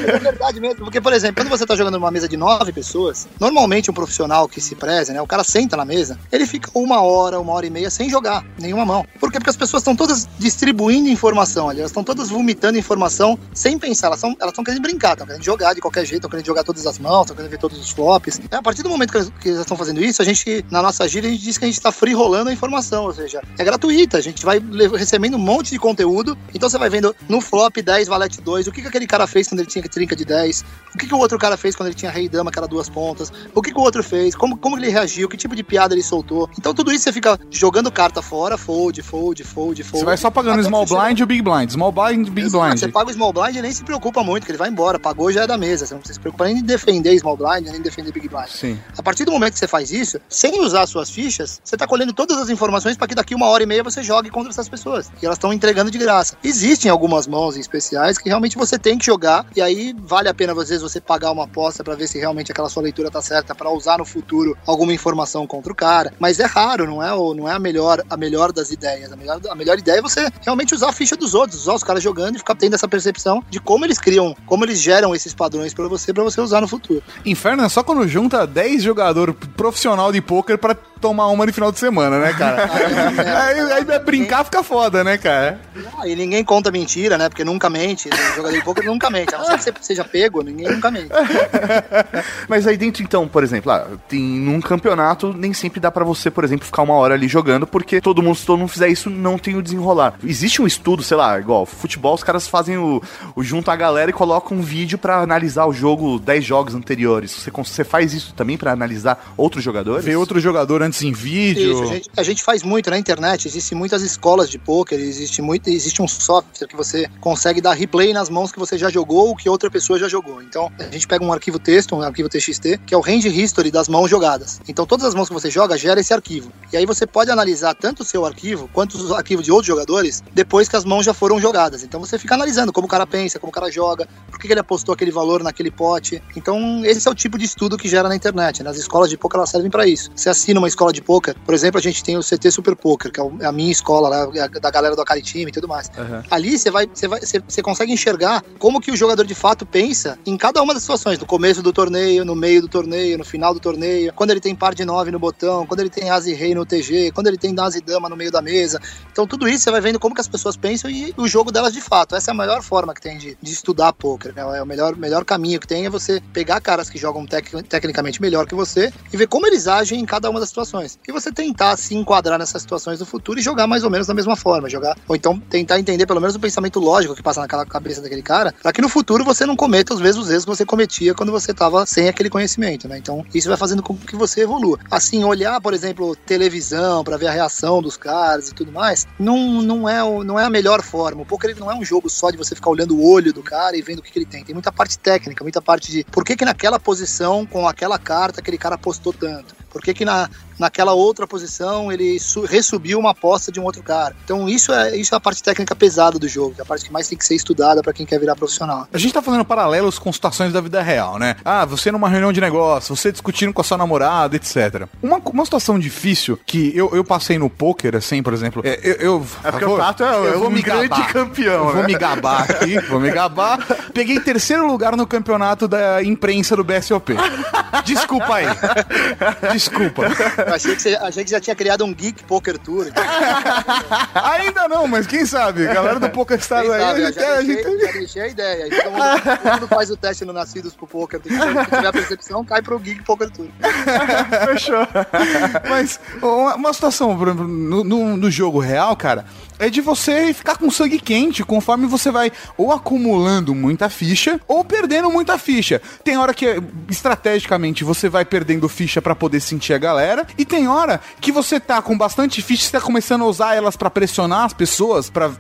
é verdade mesmo. Porque, por exemplo, quando você tá jogando numa mesa de nove pessoas, normalmente um profissional que se preze, né? O cara senta na mesa, ele fica uma hora, uma hora e meia sem jogar nenhuma mão. Por quê? Porque as pessoas estão todas distribuindo informação ali, elas estão todas vomitando informação sem pensar. Elas estão elas querendo brincar, estão querendo jogar de qualquer jeito, estão querendo jogar todas as mãos, estão querendo ver todos os flops. É, a partir do momento que elas, estão fazendo isso, a gente, na nossa gíria, a gente diz que a gente está free rolando a informação, ou seja, é gratuita. A gente vai recebendo um monte de conteúdo. Então você vai vendo no flop 10 valete 2, o que, que aquele cara fez quando ele tinha trinca de 10, o que, que o outro cara fez quando ele tinha rei e dama, que era duas pontas, o que, que o outro fez, como, como ele reagiu, que tipo de piada ele soltou. Então tudo isso você fica jogando carta fora, fold, fold, fold, fold. Você vai só pagando small blind e o big blind. Small blind big Exato, blind. Você paga o small blind e nem se preocupa muito, que ele vai embora. Pagou já é da mesa. Você não precisa se preocupar nem em defender small blind, nem em defender big blind. Sim. A partir do momento que você faz isso, sem usar suas fichas, você tá colhendo todas as informações para que daqui uma hora e meia você jogue contra essas pessoas. E elas estão entregando de graça. Existem algumas mãos em especiais que realmente você tem que jogar, e aí vale a pena às vezes você pagar uma aposta para ver se realmente aquela sua leitura tá certa para usar no futuro alguma informação contra o cara. Mas é raro, não é, não é a melhor a melhor das ideias. A melhor, a melhor ideia é você realmente usar a ficha dos outros, usar os caras jogando e ficar tendo essa percepção de como eles criam, como eles geram esses padrões para você para você usar no futuro. Inferno é só quando junta 10 jogadores profissional de pôquer pra tomar uma no final de semana, né, cara? aí, aí vai brincar fica foda, né, cara? Ah, e ninguém conta mentira, né? Porque nunca mente. O jogador de poker nunca mente. A não ser que você seja pego, ninguém nunca mente. Mas aí dentro, então, por exemplo, ah, tem num campeonato, nem sempre dá pra você, por exemplo, ficar uma hora ali jogando, porque todo mundo, se todo mundo fizer isso, não tem o desenrolar. Existe um estudo, sei lá, igual futebol, os caras fazem o, o junto a galera e colocam um vídeo pra analisar o jogo, 10 jogos anteriores. Você, você faz isso também pra analisar outros jogadores? Ver outro jogador antes em vídeo. Isso, a gente, a gente faz muito na internet. Existem muitas escolas de pôquer, existe, muito, existe um software que você consegue dar replay nas mãos que você já jogou ou que outra pessoa já jogou. Então, a gente pega um arquivo texto, um arquivo TXT, que é o range history das mãos jogadas. Então, todas as mãos que você joga gera esse arquivo. E aí você pode analisar tanto o seu arquivo quanto os arquivos de outros jogadores depois que as mãos já foram jogadas. Então, você fica analisando como o cara pensa, como o cara joga, por que ele apostou aquele valor naquele pote. Então, esse é o tipo de estudo que gera na internet. Nas escolas de poker elas servem para isso. Você assina uma escola de poker, por exemplo, a gente tem o CT Super Poker, que é é a minha escola lá, é da galera do Akari Team e tudo mais. Ali você vai, você vai, você, consegue enxergar como que o jogador de fato pensa em cada uma das situações, no começo do torneio, no meio do torneio, no final do torneio, quando ele tem par de nove no botão, quando ele tem as e rei no TG, quando ele tem as e dama no meio da mesa. Então tudo isso você vai vendo como que as pessoas pensam e o jogo delas de fato. Essa é a melhor forma que tem de, de estudar poker. né? É o melhor, melhor caminho que tem é você pegar caras que jogam tec- tecnicamente melhor que você e ver como eles agem em cada uma das situações. E você tentar se enquadrar nessas situações do futuro e jogar mais ou menos da mesma forma, jogar ou então tentar entender pelo menos o pensamento lógico que passa naquela cabeça daquele cara, para que no futuro você não cometa os mesmos erros que você cometia quando você estava sem aquele conhecimento, né? Então, isso vai fazendo com que você evolua. Assim, olhar, por exemplo, televisão para ver a reação dos caras e tudo mais, não, não, é, não é a melhor forma. O poker ele não é um jogo só de você ficar olhando o olho do cara e vendo o que, que ele tem. Tem muita parte técnica, muita parte de por que, que naquela posição, com aquela carta, aquele cara apostou tanto. Por que, que na, naquela outra posição ele su- ressubiu uma aposta de um outro cara. Então isso é, isso é a parte técnica pesada do jogo, que é a parte que mais tem que ser estudada para quem quer virar profissional. A gente tá fazendo paralelos com situações da vida real, né? Ah, você numa reunião de negócio, você discutindo com a sua namorada, etc. Uma, uma situação difícil que eu, eu passei no poker, assim, por exemplo. É, eu, eu, É porque vou- o Tato é, eu é vou um me grande gabar. campeão, Eu vou né? me gabar aqui, vou me gabar. Peguei terceiro lugar no campeonato da imprensa do BSOP. Desculpa aí. Desculpa. Eu achei que, você, achei que já tinha criado um Geek Poker Tour. Ainda não, mas quem sabe? A galera do Poker Stars aí, sabe, a gente, já, a deixei, gente- já deixei a ideia. Todo mundo, todo mundo faz o teste no Nascidos pro Poker. Se tiver a percepção, cai pro Geek Poker Tour. Fechou. Mas uma, uma situação por exemplo, no, no, no jogo real, cara, é de você ficar com sangue quente conforme você vai ou acumulando muita ficha ou perdendo muita ficha. Tem hora que estrategicamente você vai perdendo ficha pra poder sentir a galera e tem hora que você tá com bastante ficha e você tá começando a usar elas pra pressionar as pessoas, pra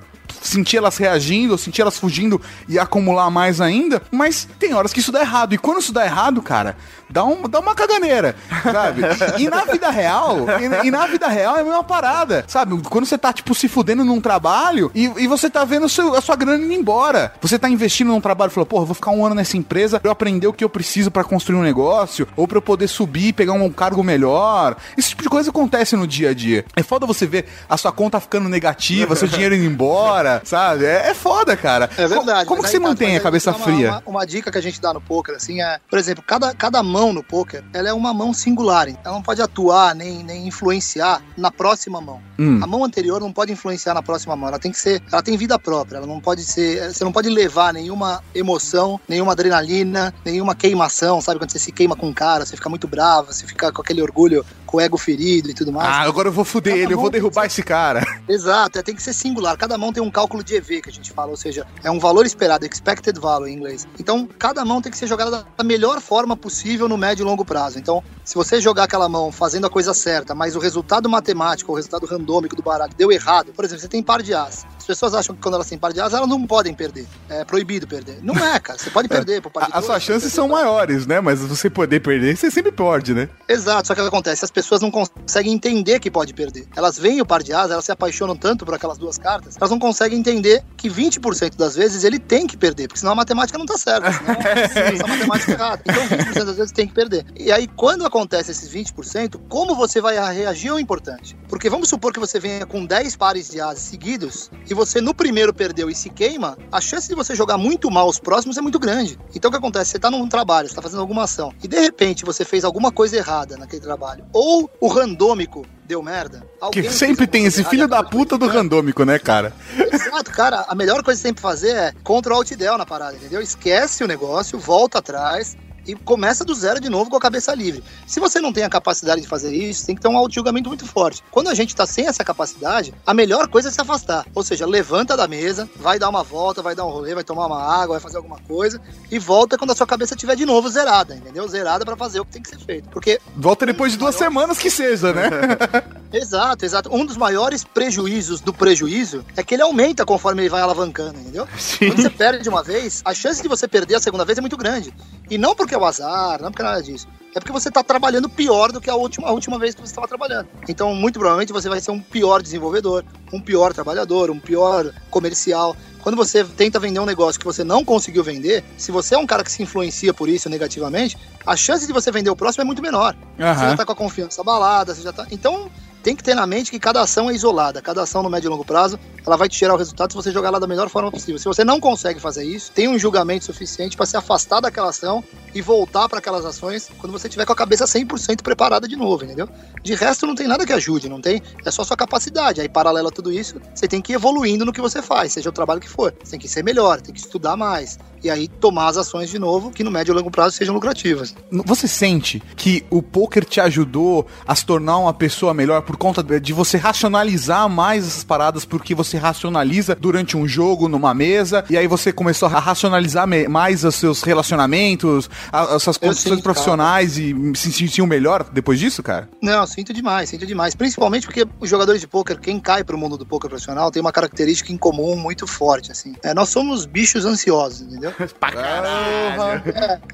sentir elas reagindo, sentir elas fugindo e acumular mais ainda, mas tem horas que isso dá errado. E quando isso dá errado, cara, dá, um, dá uma caganeira, sabe? E na vida real, e, e na vida real é a mesma parada, sabe? Quando você tá, tipo, se fudendo num trabalho e, e você tá vendo seu- a sua grana indo embora. Você tá investindo num trabalho e falou, porra, vou ficar um ano nessa empresa pra eu aprender o que eu preciso pra construir um negócio, ou pra eu poder subir e pegar um cargo melhor. Esse tipo de coisa acontece no dia a dia. É foda você ver a sua conta ficando negativa, seu dinheiro indo embora, sabe? É, é foda, cara. É verdade. Como, como mas que você Tato, mantém a cabeça uma- fria? Uma, uma dica que a gente dá no poker, assim, é, por exemplo, cada, cada mão no poker, ela é uma mão singular. hein? Ela não pode atuar nem, nem influenciar na próxima mão. Hum. A mão anterior não pode influenciar na próxima mão. Ela tem que ser, ela tem vida própria. Ela não pode ser, você não pode levar nenhuma emoção, nenhuma adrenalina, nenhuma queimação, sabe? Quando você se queima com um cara, você fica muito bravo, você fica com aquele orgulho, com o ego ferido e tudo mais. Ah, agora eu vou fuder Cada ele, eu vou derrubar esse cara. Exato, é, tem que ser singular. Cada mão tem um cálculo de EV que a gente fala, ou seja, é um valor esperado, expected value em inglês. Então, cada mão tem que ser jogada da melhor forma possível no médio e longo prazo. Então, se você jogar aquela mão fazendo a coisa certa, mas o resultado matemático, o resultado randômico do baralho deu errado, por exemplo, você tem par de as. As pessoas acham que quando elas têm par de as, elas não podem perder. É proibido perder. Não é, cara. Você pode perder pro par de As suas chances são maiores, né? Mas você poder perder, você sempre pode, né? Exato, só que o que acontece? As pessoas não conseguem entender que pode perder. Elas veem o par de asas, elas se apaixonam tanto por aquelas duas cartas, elas não conseguem entender que 20% das vezes ele tem que perder, porque senão a matemática não tá certa. Senão essa matemática é errada. Então 20% das vezes tem que perder. E aí, quando acontece esses 20%, como você vai reagir é o importante. Porque vamos supor que você venha com 10 pares de asas seguidos e você no primeiro perdeu e se queima, a chance de você jogar muito mal os próximos é muito grande. Então o que acontece? Você tá num trabalho, você tá fazendo alguma ação e de repente você fez alguma coisa errada naquele trabalho, ou o randômico deu merda. Que alguém fez sempre tem esse filho da puta do randômico, né, cara? Exato, cara. A melhor coisa que você tem que fazer é contra o alt del na parada, entendeu? Esquece o negócio, volta atrás e começa do zero de novo com a cabeça livre. Se você não tem a capacidade de fazer isso, tem que ter um auto-julgamento muito forte. Quando a gente tá sem essa capacidade, a melhor coisa é se afastar. Ou seja, levanta da mesa, vai dar uma volta, vai dar um rolê, vai tomar uma água, vai fazer alguma coisa e volta quando a sua cabeça estiver de novo zerada, entendeu? Zerada pra fazer o que tem que ser feito. Porque Volta depois de duas semanas que seja, né? Exato, exato. Um dos maiores prejuízos do prejuízo é que ele aumenta conforme ele vai alavancando, entendeu? Quando você perde uma vez, a chance de você perder a segunda vez é muito grande. E não porque é o azar, não porque nada disso. É porque você está trabalhando pior do que a última, a última vez que você estava trabalhando. Então, muito provavelmente, você vai ser um pior desenvolvedor, um pior trabalhador, um pior comercial. quando você tenta vender um negócio que você não conseguiu vender, se você é um cara que se influencia por isso negativamente, a chance de você vender o próximo é muito menor. Você Aham. já tá com a confiança abalada, você já tá. Então, tem que ter na mente que cada ação é isolada. Cada ação no médio e longo prazo, ela vai te gerar o resultado se você jogar ela da melhor forma possível. Se você não consegue fazer isso, tem um julgamento suficiente para se afastar daquela ação e voltar para aquelas ações quando você tiver com a cabeça 100% preparada de novo, entendeu? De resto, não tem nada que ajude, não tem. É só sua capacidade. Aí, paralelo a tudo isso, você tem que ir evoluindo no que você faz, seja o trabalho que for. Você tem que ser melhor, tem que estudar mais. E aí, tomar as ações de novo que no médio e longo prazo sejam lucrativas. Você sente que o poker te ajudou a se tornar uma pessoa melhor por conta de você racionalizar mais essas paradas porque você racionaliza durante um jogo, numa mesa, e aí você começou a racionalizar mais os seus relacionamentos, a- as suas Eu condições sinto, cara. profissionais e se sentiu melhor depois disso, cara? Não, sinto demais, sinto demais. Principalmente porque os jogadores de pôquer, quem cai pro mundo do pôquer profissional, tem uma característica em comum muito forte, assim. É, nós somos bichos ansiosos, entendeu? Pra caralho.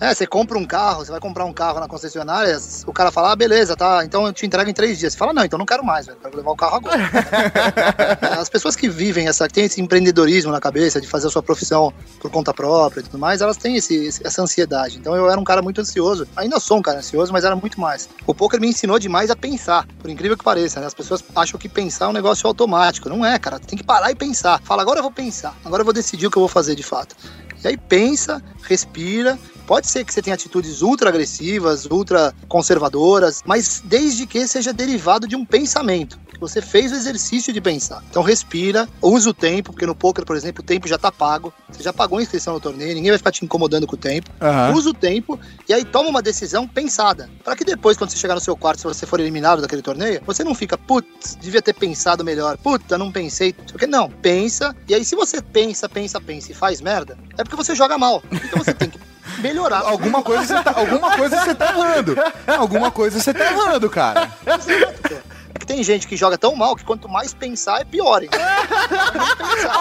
É, você compra um carro, você vai comprar um carro na concessionária, o cara fala, ah, beleza, tá, então eu te entrego em três dias. Você fala, não, então não quero mais, velho, quero levar o carro agora. As pessoas que vivem essa, que têm esse empreendedorismo na cabeça de fazer a sua profissão por conta própria e tudo mais, elas têm esse- essa ansiedade. Então eu era um cara muito ansioso, ainda sou um cara ansioso, mas era muito mais. O poker me ensinou demais a pensar, por incrível que pareça, né? As pessoas acham que pensar é um negócio automático. Não é, cara. Tem que parar e pensar. Fala, agora eu vou pensar, agora eu vou decidir o que eu vou fazer de fato. E aí pensa, respira. Pode ser que você tenha atitudes ultra agressivas, ultra conservadoras, mas desde que seja derivado de um pensamento. Você fez o exercício de pensar. Então respira, usa o tempo, porque no poker, por exemplo, o tempo já tá pago. Você já pagou a inscrição no torneio, ninguém vai ficar te incomodando com o tempo. Aham. Usa o tempo e aí toma uma decisão pensada. Para que depois, quando você chegar no seu quarto, se você for eliminado daquele torneio, você não fica, putz, devia ter pensado melhor. Puta, não pensei. Porque não, pensa. E aí, se você pensa, pensa, pensa e faz merda, é porque você joga mal. Então você tem que melhorar. Alguma coisa você tá, alguma coisa você tá errando. Alguma coisa você tá errando, cara. É que tem gente que joga tão mal que quanto mais pensar é pior. Então,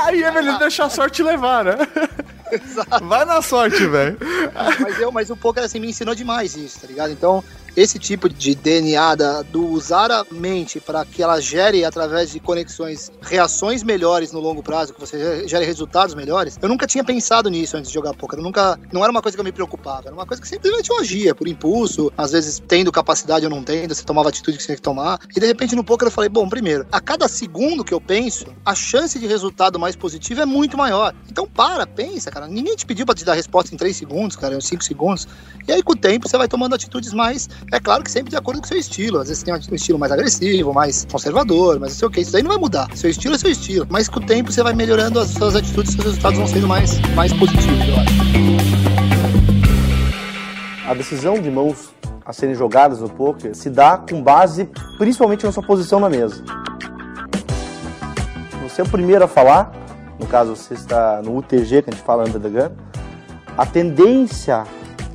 Aí é melhor deixar a sorte levar, né? Vai na sorte, velho. mas eu, mas o poker assim me ensinou demais isso, tá ligado? Então, esse tipo de DNA da, do usar a mente para que ela gere através de conexões reações melhores no longo prazo, que você gere resultados melhores. Eu nunca tinha pensado nisso antes de jogar poker. Eu nunca, não era uma coisa que eu me preocupava, era uma coisa que simplesmente agia por impulso, às vezes tendo capacidade ou não tendo, você tomava a atitude que você tinha que tomar. E de repente no poker eu falei, bom, primeiro, a cada segundo que eu penso, a chance de resultado mais positivo é muito maior. Então para, pensa, cara. Ninguém te pediu para te dar resposta em 3 segundos, cara, em 5 segundos. E aí com o tempo você vai tomando atitudes mais, é claro que sempre de acordo com o seu estilo. Às vezes tem um estilo mais agressivo, mais conservador, mas não sei o que. Isso daí não vai mudar. Seu estilo é seu estilo. Mas com o tempo você vai melhorando as suas atitudes, seus resultados vão sendo mais, mais positivos, eu acho. A decisão de mãos a serem jogadas no poker se dá com base principalmente na sua posição na mesa. Você é o primeiro a falar, no caso você está no UTG, que a gente fala under the gun, a tendência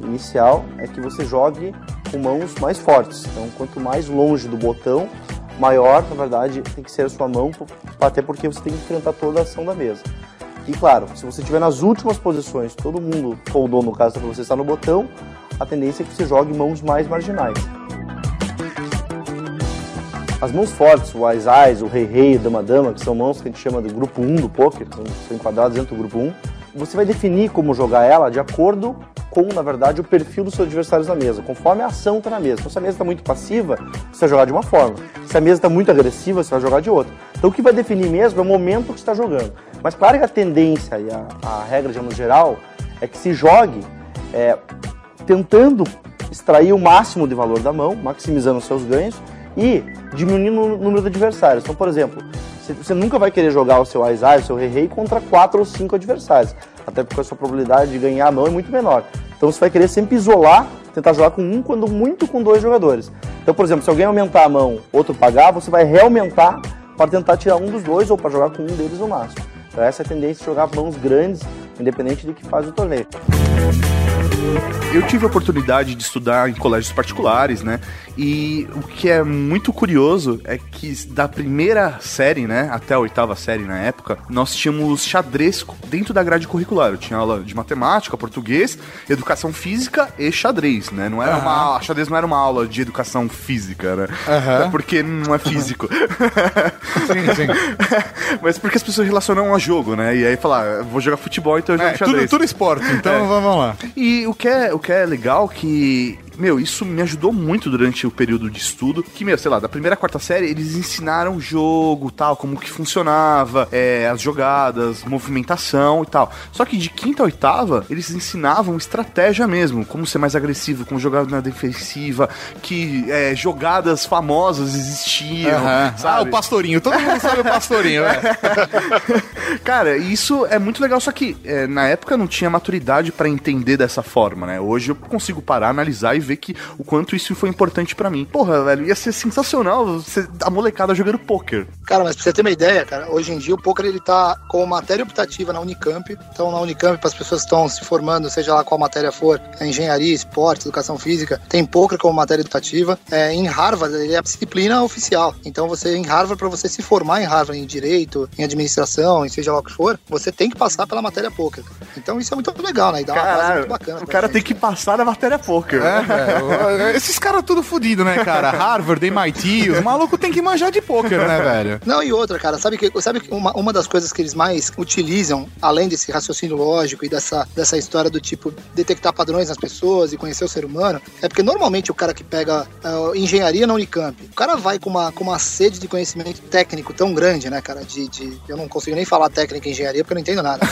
inicial é que você jogue com mãos mais fortes. Então, quanto mais longe do botão, maior, na verdade, tem que ser a sua mão, até porque você tem que enfrentar toda a ação da mesa. E claro, se você estiver nas últimas posições, todo mundo foldou no caso para você estar no botão, a tendência é que você jogue mãos mais marginais. As mãos fortes, o Ais Ais, o Rei Rei, o Dama Dama, que são mãos que a gente chama de grupo 1 do poker, são, são enquadradas dentro do grupo 1, você vai definir como jogar ela de acordo com, na verdade, o perfil dos seus adversários na mesa, conforme a ação está na mesa. Então, se a mesa está muito passiva, você vai jogar de uma forma. Se a mesa está muito agressiva, você vai jogar de outra. Então, o que vai definir mesmo é o momento que está jogando. Mas, claro que a tendência e a, a regra, no geral, é que se jogue é, tentando extrair o máximo de valor da mão, maximizando os seus ganhos e diminuindo o número de adversários. Então, por exemplo, você- nunca vai querer jogar o seu Ais, o seu Rei contra quatro ou cinco adversários, até porque a sua probabilidade de ganhar a mão é muito menor. Então você vai querer sempre isolar, tentar jogar com um, quando muito com dois jogadores. Então, por exemplo, se alguém aumentar a mão, outro pagar, você vai reaumentar para tentar tirar um dos dois ou para jogar com um deles no máximo. Então essa é a tendência de jogar mãos grandes, independente de que faz o torneio. Eu tive a oportunidade de estudar em colégios particulares, né? E o que é muito curioso é que da primeira série, né, até a oitava série na época, nós tínhamos xadrez dentro da grade curricular. Eu tinha aula de matemática, português, educação física e xadrez, né? Não era uma, xadrez não era uma aula de educação física, né? É porque não é físico. Sim, sim. Mas porque as pessoas relacionam a jogo, né? E aí falar, "Ah, vou jogar futebol, então eu jogo É, tudo, xadrez. tudo esporte, então É. vamos lá. E o que é, o que é legal que. Meu, isso me ajudou muito durante o período de estudo. Que, meu, sei lá, da primeira à quarta série, eles ensinaram o jogo, tal, como que funcionava, é, as jogadas, movimentação e tal. Só que de quinta a oitava, eles ensinavam estratégia mesmo, como ser mais agressivo, como jogar na defensiva, que é, jogadas famosas existiam, Aham. Ah, sabe? o pastorinho, todo mundo sabe o pastorinho, é. Cara, isso é muito legal, só que é, na época não tinha maturidade pra entender dessa forma, né? Hoje eu consigo parar, analisar e ver que o quanto isso foi importante pra mim. Porra, velho, ia ser sensacional você, a molecada jogando poker. Cara, mas pra você ter uma ideia, cara, hoje em dia o poker ele tá como matéria optativa na Unicamp. Então, na Unicamp, para as pessoas que estão se formando, seja lá qual matéria for, é engenharia, esporte, educação física, tem poker como matéria optativa. É, em Harvard, ele é a disciplina oficial. Então, você em Harvard, para você se formar em Harvard, em direito, em administração, em seja lá o que for, você tem que passar pela matéria poker. Então, isso é muito legal, né? E dá uma base muito bacana. o cara gente. tem que passar na matéria poker. É, velho. Esses caras tudo fudido, né, cara? Harvard, MIT, os malucos tem que manjar de pôquer, né, velho? Não, e outra, cara, sabe que sabe que uma, uma das coisas que eles mais utilizam, além desse raciocínio lógico e dessa, dessa história do tipo detectar padrões nas pessoas e conhecer o ser humano, é porque normalmente o cara que pega ah, engenharia na Unicamp, o cara vai com uma, com uma sede de conhecimento técnico tão grande, né, cara? De, de eu não consigo nem falar técnica em engenharia porque eu não entendo nada.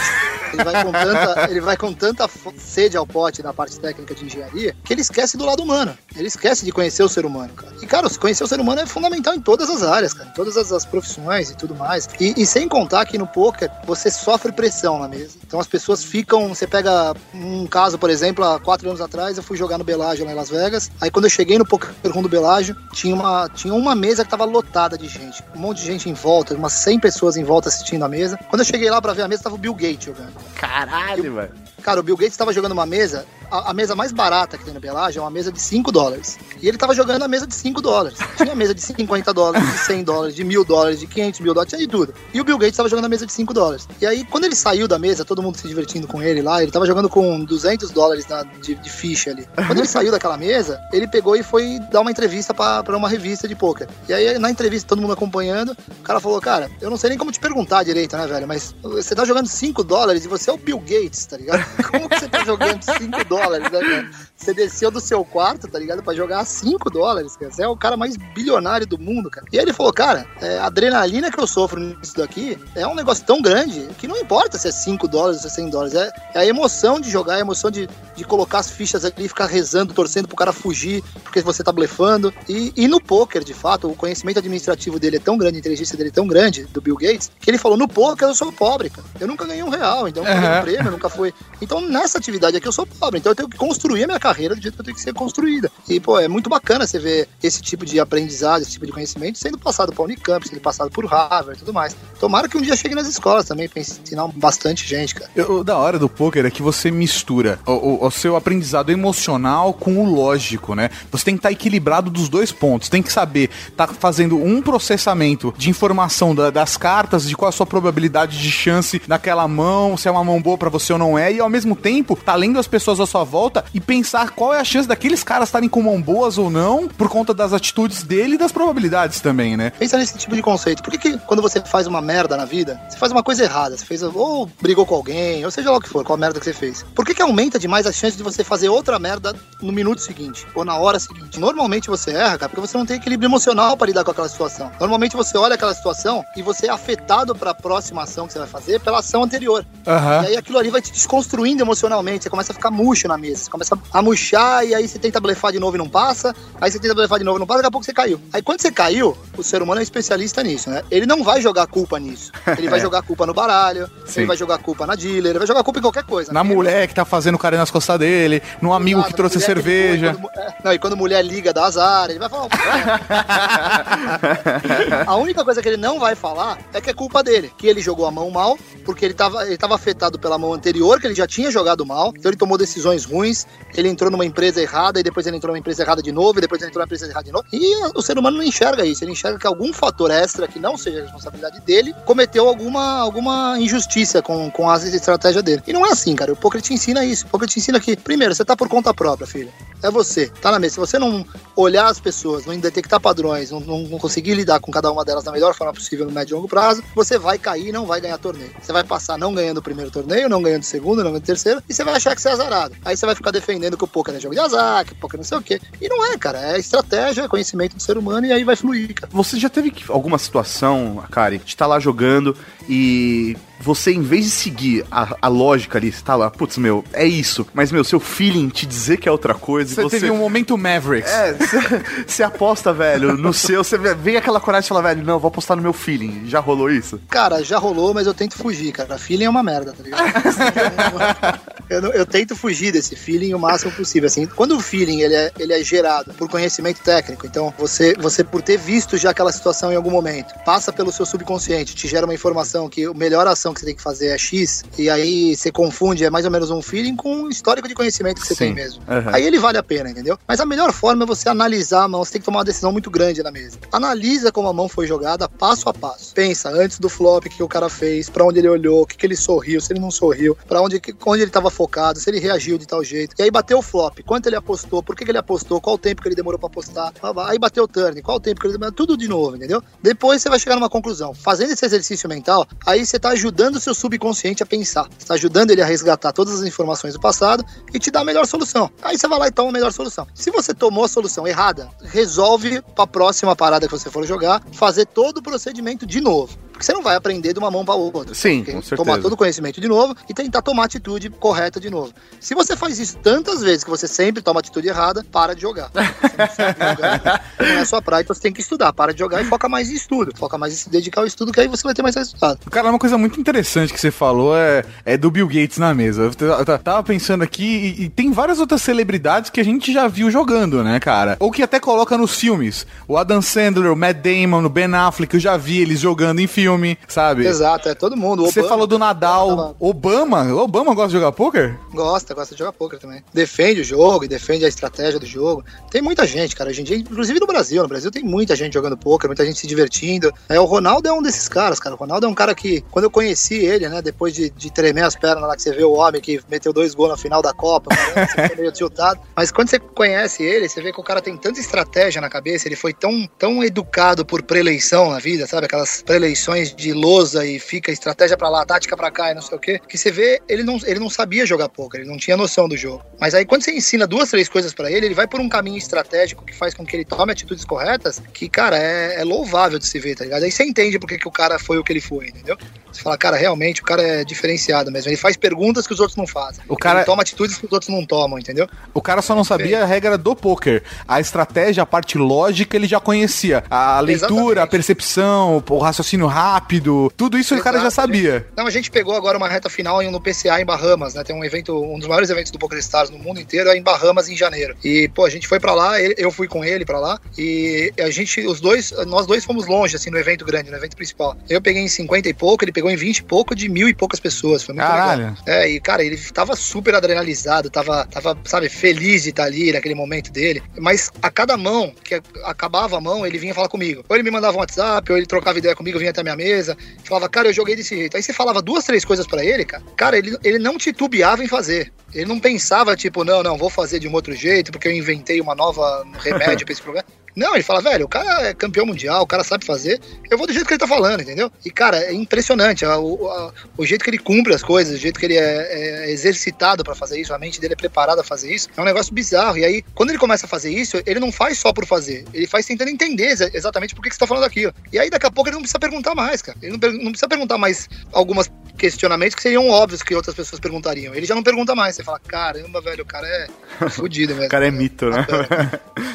Ele vai com tanta, ele vai com tanta sede ao pote na parte técnica de engenharia que ele esquece do lado humano. Ele esquece de conhecer o ser humano, cara. E, cara, conhecer o ser humano é fundamental em todas as áreas, cara. Em todas as, as profissões e tudo mais. E, e sem contar que no poker você sofre pressão na mesa. Então as pessoas ficam. Você pega um caso, por exemplo, há quatro anos atrás, eu fui jogar no Belágio lá em Las Vegas. Aí quando eu cheguei no poker room do Belágio, tinha uma, tinha uma mesa que tava lotada de gente. Um monte de gente em volta, umas 100 pessoas em volta assistindo a mesa. Quando eu cheguei lá pra ver a mesa, tava o Bill Gates jogando. Caralho, velho. Cara, o Bill Gates estava jogando uma mesa, a, a mesa mais barata que tem no Belágio é uma mesa de 5 dólares. E ele tava jogando a mesa de 5 dólares. Tinha mesa de 50 dólares, de 100 dólares, de mil dólares, de 500 mil dólares, tinha de tudo. E o Bill Gates tava jogando a mesa de 5 dólares. E aí, quando ele saiu da mesa, todo mundo se divertindo com ele lá, ele tava jogando com 200 dólares na- de, de ficha ali. Quando ele saiu daquela mesa, ele pegou e foi dar uma entrevista pra uma revista de poker. E aí, na entrevista, todo mundo acompanhando, o cara falou, cara, eu não sei nem como te perguntar direito, né, velho, mas você tá jogando 5 dólares e você é o Bill Gates, tá ligado? Como que você tá jogando 5 dólares, né, cara? Você desceu do seu quarto, tá ligado? Pra jogar 5 dólares, cara. Você é o cara mais bilionário do mundo, cara. E aí ele falou, cara, é, a adrenalina que eu sofro nisso daqui é um negócio tão grande que não importa se é 5 dólares ou se é 100 dólares. É, é a emoção de jogar, é a emoção de, de colocar as fichas ali, ficar rezando, torcendo pro cara fugir, porque você tá blefando. E, e no poker, de fato, o conhecimento administrativo dele é tão grande, a inteligência dele é tão grande, do Bill Gates, que ele falou, no poker eu sou pobre, cara. Eu nunca ganhei um real, então eu nunca ganhei um prêmio, eu nunca fui. Então nessa atividade aqui eu sou pobre, então eu tenho que construir a minha carreira do jeito que eu tenho que ser construída. E, pô, é muito bacana você ver esse tipo de aprendizado, esse tipo de conhecimento sendo passado para Unicamp, sendo passado por Harvard e tudo mais. Tomara que um dia chegue nas escolas também pra ensinar bastante gente, cara. Eu- da hora do poker é que você mistura o, o- o seu aprendizado emocional com o lógico, né? Você tem que estar equilibrado dos dois pontos. Tem que saber tá fazendo um processamento de informação da- das cartas, de qual a sua probabilidade de chance naquela mão, se é uma mão boa pra você ou não é, e ao mesmo tempo tá lendo as pessoas à sua volta e pensar qual é a chance daqueles caras estarem com mão boas ou não, por conta das atitudes dele e das probabilidades também, né? Pensa nesse tipo de conceito. Por que, que quando você faz uma merda na vida, você faz uma coisa errada, você fez ou brigou com alguém, ou seja lá o que for, qual a merda que você fez. Por que, que aumenta demais a chance de você fazer outra merda no minuto seguinte ou na hora seguinte? Normalmente você erra, cara, porque você não tem equilíbrio emocional para lidar com aquela situação. Normalmente você olha aquela situação e você é afetado para a próxima ação que você vai fazer pela ação anterior. Aham. E aí aquilo ali vai te desconstruindo emocionalmente. Você começa a ficar murcho na mesa. Você começa a murchar e aí você tenta blefar de novo e não passa. Aí você tenta blefar de novo e não passa, daqui a pouco você caiu. Aí quando você caiu, o ser humano é especialista nisso, né? Ele não vai jogar culpa nisso. Ele vai jogar culpa no baralho, Sim. ele vai jogar culpa na dealer, ele vai jogar culpa em qualquer coisa. Na né? mulher que tá fazendo carinho nas costas dele, no amigo Exato, que trouxe que cerveja. ligou, e quando- é, não, e quando mulher liga dá azar, ele vai falar. a única coisa que ele não vai falar é que é culpa dele. Que ele jogou a mão mal, porque ele tava, ele tava afetado pela mão anterior, que ele já tinha jogado mal, então ele tomou decisões ruins, ele entrou numa empresa errada, e depois ele entrou numa empresa errada de novo, e depois ele entrou numa empresa errada de novo. E o ser humano não enxerga isso, ele enxerga que algum fator extra, que não seja responsabilidade dele, cometeu alguma, alguma injustiça com, com as estratégias dele. E não é assim, cara. O poker te ensina isso. O poker te ensina que, primeiro, você tá por conta própria, filho. É você, tá na mesa. Se você não olhar as pessoas, não detectar padrões, não, não, não conseguir lidar com cada uma delas da melhor forma possível no médio e longo prazo, você vai cair e não vai ganhar torneio. Você vai passar não ganhando o primeiro torneio, não ganhando o segundo, não ganhando o terceiro, e você vai achar que você é azarado. Aí você vai ficar defendendo que o poker é jogo de azar, que o poker não sei o quê. E não é, cara. É estratégia, é conhecimento do ser humano, e aí vai fluir, cara. Você já teve alguma situação, Kari, de estar lá jogando e você, em vez de seguir a, a lógica ali, você tá lá, putz, meu, é isso. Mas, meu, seu feeling te dizer que é outra coisa. e Você teve um momento Mavericks. É, você- você aposta, velho, no seu. Você vem aquela coragem e fala, velho, não, eu vou apostar no meu feeling. Já rolou isso? Cara, já rolou, mas eu tento fugir, cara. Feeling é uma merda, tá ligado? eu, não- eu tento fugir desse feeling o máximo possível. Assim, quando o feeling ele é, ele é gerado por conhecimento técnico, então você, você, por ter visto já aquela situação em algum momento, passa pelo seu subconsciente, te gera uma informação que a melhor ação que você tem que fazer é X, e aí você confunde, é mais ou menos um feeling com um histórico de conhecimento que você Sim. tem mesmo. Aham. Aí ele vale a pena, entendeu? Mas a melhor forma é você analisar a mão, você tem que tomar uma decisão muito grande na mesa. Analisa como a mão foi jogada passo a passo. Pensa antes do flop o que o cara fez, pra onde ele olhou, o que, que ele sorriu, se ele não sorriu, pra onde, que- onde ele tava focado, se ele reagiu de tal jeito. E aí bateu o flop, quanto ele apostou, por que, que ele apostou, qual o tempo que ele demorou pra apostar. Aí bateu o turn, qual o tempo que ele demorou, tudo de novo, entendeu? Depois você vai chegar numa conclusão. Fazendo esse exercício mental, aí você tá ajudando o seu subconsciente a pensar. Você tá ajudando ele a resgatar todas as informações do passado e te dar a melhor solução. Aí você vai lá e toma a melhor solução. Se você tomou a solução errada, resolve pra próxima parada que você for jogar, fazer todo o procedimento de novo. Porque você não vai aprender de uma mão para outra. Sim, com certeza. Tomar todo o conhecimento de novo e tentar tomar a atitude correta de novo. Se você faz isso tantas vezes que você sempre toma a atitude errada, para de jogar. Você não sabe jogar, não é sua praia, então você tem que estudar. Para de jogar e foca mais em estudo. Foca mais em se dedicar ao estudo, que aí você vai ter mais resultado. Cara, uma coisa muito interessante que você falou é, é do Bill Gates na mesa. Eu tava pensando aqui e, e tem várias outras celebridades que a gente já viu jogando, né, cara? Ou que até coloca nos filmes. O Adam Sandler, o Matt Damon, o Ben Affleck, eu já vi eles jogando em filme, sabe? Exato, é todo mundo. Você falou do Nadal, tava- Obama. Obama gosta de jogar poker? Gosta, gosta de jogar poker também. Defende o jogo e defende a estratégia do jogo. Tem muita gente, cara, hoje em dia, inclusive no Brasil. No Brasil tem muita gente jogando poker, muita gente se divertindo. É, o Ronaldo é um desses caras, cara. O Ronaldo é um cara que, quando eu conheci ele, né, depois de, de tremer as pernas lá, que você vê o homem que meteu dois gols na final da Copa, né, você fica meio tiltado. Mas quando você conhece ele, você vê que o cara tem tanta estratégia na cabeça, ele foi tão, tão educado por preleição na vida, sabe? Aquelas preleições de lousa e fica estratégia pra lá, tática pra cá e não sei o quê. Que você vê, ele não, ele não sabia jogar poker, ele não tinha noção do jogo. Mas aí quando você ensina duas, três coisas pra ele, ele vai por um caminho estratégico que faz com que ele tome atitudes corretas, que, cara, é, é louvável de se ver, tá ligado? Aí você entende por que, que o cara foi o que ele foi, entendeu? Você fala, cara, realmente o cara é diferenciado mesmo. Ele faz perguntas que os outros não fazem. O cara- Ele toma atitudes que os outros não tomam, entendeu? O cara só não sabia a regra do poker. A estratégia, a parte lógica, ele já conhecia. A leitura, Exatamente. a percepção, o raciocínio rápido, tudo isso o cara já Exato, sabia. Não, a gente pegou agora uma reta final no PCA em Bahamas, né? Tem um evento, um dos maiores eventos do Poker Stars no mundo inteiro é em Bahamas em janeiro. E, pô, a gente foi pra lá, ele- eu fui com ele pra lá, e a gente, os dois, nós dois fomos longe, assim, no evento grande, no evento principal. Eu peguei em 50 e pouco, ele pegou em 20 e pouco de mil e poucas pessoas. Foi muito Caralho. legal. É, e, cara, ele tava super adrenalizado, tava, tava, sabe, feliz de estar ali naquele momento dele. Mas a cada mão, que acabava a mão, ele vinha falar comigo. Ou ele me mandava um WhatsApp, ou ele trocava ideia comigo, vinha até a minha mesa, falava, cara, eu joguei desse jeito. Aí você falava duas, três coisas pra ele, cara. Cara, ele, ele não titubeava em fazer. Ele não pensava, tipo, não, não, vou fazer de um outro jeito, porque eu inventei uma nova remédio pra esse problema. Não, ele fala, velho, o cara é campeão mundial, o cara sabe fazer, eu vou do jeito que ele tá falando, entendeu? E, cara, é impressionante a- o, a- o jeito que ele cumpre as coisas, o jeito que ele é, é exercitado pra fazer isso, a mente dele é preparada a fazer isso, é um negócio bizarro. E aí, quando ele começa a fazer isso, ele não faz só por fazer, ele faz tentando entender exa- exatamente por que, que você tá falando aquilo. E aí, daqui a pouco, ele não precisa perguntar mais, cara. Ele não, não precisa perguntar mais algumas questionamentos que seriam óbvios que outras pessoas perguntariam. Ele já não pergunta mais. Você fala, caramba, velho, o cara é fudido mesmo. O cara é mito, né?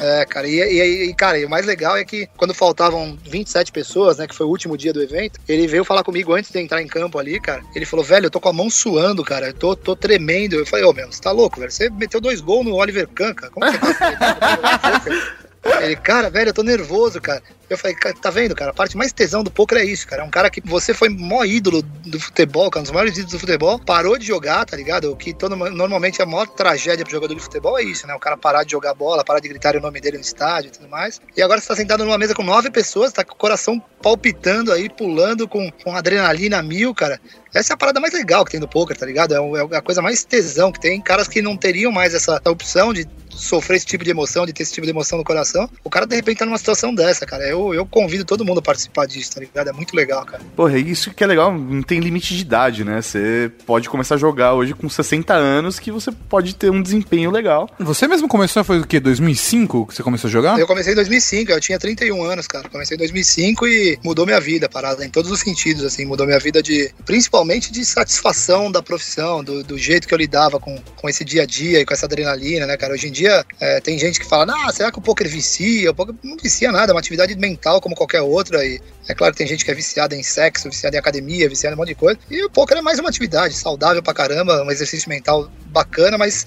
É, cara, e, e, e, cara, e o mais legal é que quando faltavam 27 pessoas, né, que foi o último dia do evento, ele veio falar comigo antes de entrar em campo ali, cara. Ele falou, velho, eu tô com a mão suando, cara, eu tô, tô tremendo. Eu falei, ô, meu, você tá louco, velho? Você meteu dois gols no Oliver Kahn, cara. Como que você tá? Ele, cara, velho, eu tô nervoso, cara. Eu falei, "Cara, tá vendo, cara? A parte mais tesão do poker é isso, cara. É um cara que você foi maior ídolo do futebol, cara, um dos maiores ídolos do futebol, parou de jogar, tá ligado? O que todo, normalmente é a maior tragédia pro jogador de futebol é isso, né? O cara parar de jogar bola, parar de gritar o nome dele no estádio e tudo mais. E agora você tá sentado numa mesa com nove pessoas, tá com o coração palpitando aí, pulando com, com adrenalina mil, cara. Essa é a parada mais legal que tem do poker, tá ligado? É o- é a coisa mais tesão que tem. Caras que não teriam mais essa opção de sofrer esse tipo de emoção, de ter esse tipo de emoção no coração. O cara, de repente, tá numa situação dessa, cara. Eu, eu convido todo mundo a participar disso, tá ligado? É muito legal, cara. Porra, isso que é legal, não tem limite de idade, né? Você pode começar a jogar hoje com 60 anos que você pode ter um desempenho legal. Você mesmo começou, foi o quê? 2005 que você começou a jogar? Eu comecei em 2005, eu tinha 31 anos, cara. Comecei em 2005 e mudou minha vida, parada, em todos os sentidos, assim. Mudou minha vida de, principalmente de satisfação da profissão, do, do jeito que eu lidava com, com esse dia a dia e com essa adrenalina, né, cara? Hoje em dia, é, tem gente que fala, ah, será que o poker vicia? O poker não vicia nada, é uma atividade mental como qualquer outra e é claro que tem gente que é viciada em sexo, viciada em academia, viciada em um monte de coisa. E o poker é mais uma atividade saudável pra caramba, um exercício mental bacana, mas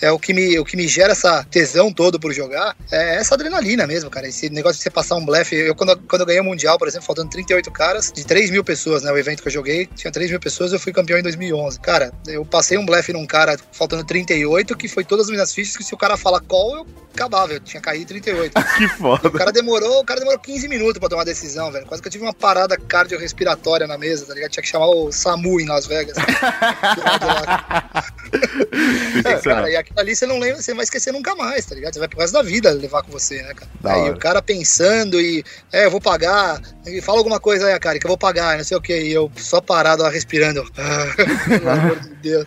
é o que me, o que me gera essa tesão todo por jogar, é essa adrenalina mesmo, cara. Esse negócio de você passar um blefe. Eu, quando, quando eu ganhei o Mundial, por exemplo, faltando 38 caras, de 3 mil pessoas, né? O evento que eu joguei tinha 3 mil pessoas, eu fui campeão em 2011. Cara, eu passei um blefe num cara faltando 38, que foi todas as minhas fichas, que se o cara fala call, eu acabava, eu tinha caído 38. Que foda. O cara demorou, o cara demorou 15 minutos pra tomar a decisão, velho. Quase que eu tive uma parada cardiorrespiratória na mesa, tá ligado? Tinha que chamar o SAMU em Las Vegas. cara, e aquilo ali você não lembra, você vai esquecer nunca mais, tá ligado? Você vai pro resto da vida levar com você, né, cara? Aí o cara pensando e, é, eu vou pagar, e fala alguma coisa aí, cara, que eu vou pagar, não sei o que, e eu só parado lá respirando. Pelo amor de Deus.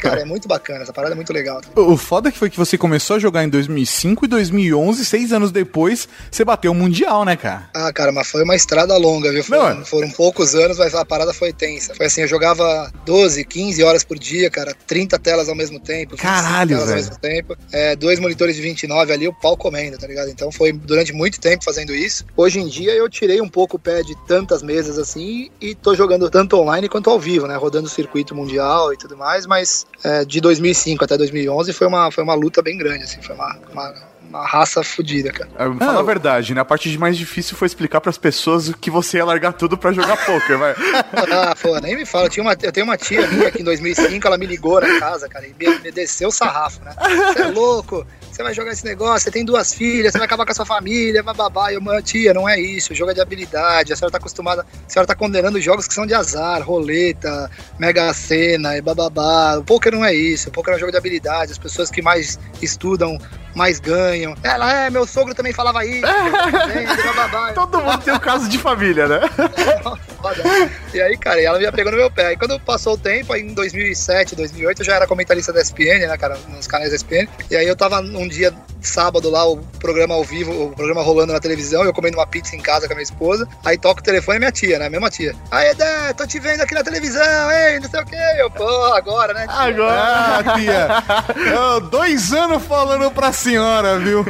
Cara, é muito bacana, essa parada é muito legal. O foda que foi que você começou a jogar em 2005 e 2011, seis anos depois, você bateu o Mundial, né, cara? Ah, cara, mas foi uma estrada longa, viu? Foram, Não, foram poucos anos, mas a parada foi tensa. Foi assim, eu jogava 12, 15 horas por dia, cara, 30 telas ao mesmo tempo. 25 Caralho, telas ao velho. mesmo tempo. É, dois monitores de 29 ali, o pau comendo, tá ligado? Então foi durante muito tempo fazendo isso. Hoje em dia eu tirei um pouco o pé de tantas mesas assim e tô jogando tanto online quanto ao vivo, né? Rodando o circuito mundial e tudo mais, mas é, de 2005 até 2011 foi uma, foi uma luta bem grande, assim, foi uma, uma, uma raça fodida, cara. É, Fala a verdade, né? A parte de mais difícil foi explicar pras pessoas que você ia largar tudo pra jogar poker, vai. Ah, pô, nem me fala. Eu, tinha uma, eu tenho uma tia minha que em 2005 ela me ligou na casa, cara, e me, me desceu o sarrafo, né? Você é louco? Você vai jogar esse negócio, você tem duas filhas, você vai acabar com a sua família, bababá. E eu, "Mãe, tia, não é isso. O jogo é de habilidade. A senhora tá acostumada. A senhora tá condenando jogos que são de azar, roleta, mega sena e bababá. O poker não é isso. O poker é um jogo de habilidade. As pessoas que mais estudam mais ganham. Ela é, meu sogro também falava isso. bababá. Todo mundo tem um caso de família, né? Foda. E aí, cara, e ela me pegou no meu pé. Aí quando passou o tempo, aí em 2007, 2008, eu já era comentarista da SPN, né, cara, nos canais da SPN. E aí eu tava um dia, sábado lá, o programa ao vivo, o programa rolando na televisão, eu comendo uma pizza em casa com a minha esposa. Aí toca o telefone e minha tia, né, mesma tia. Aí, Edé, tô te vendo aqui na televisão, hein, não sei o quê. Eu, pô, agora, né? tia? Ah, tia. Eu, dois anos falando pra senhora, viu?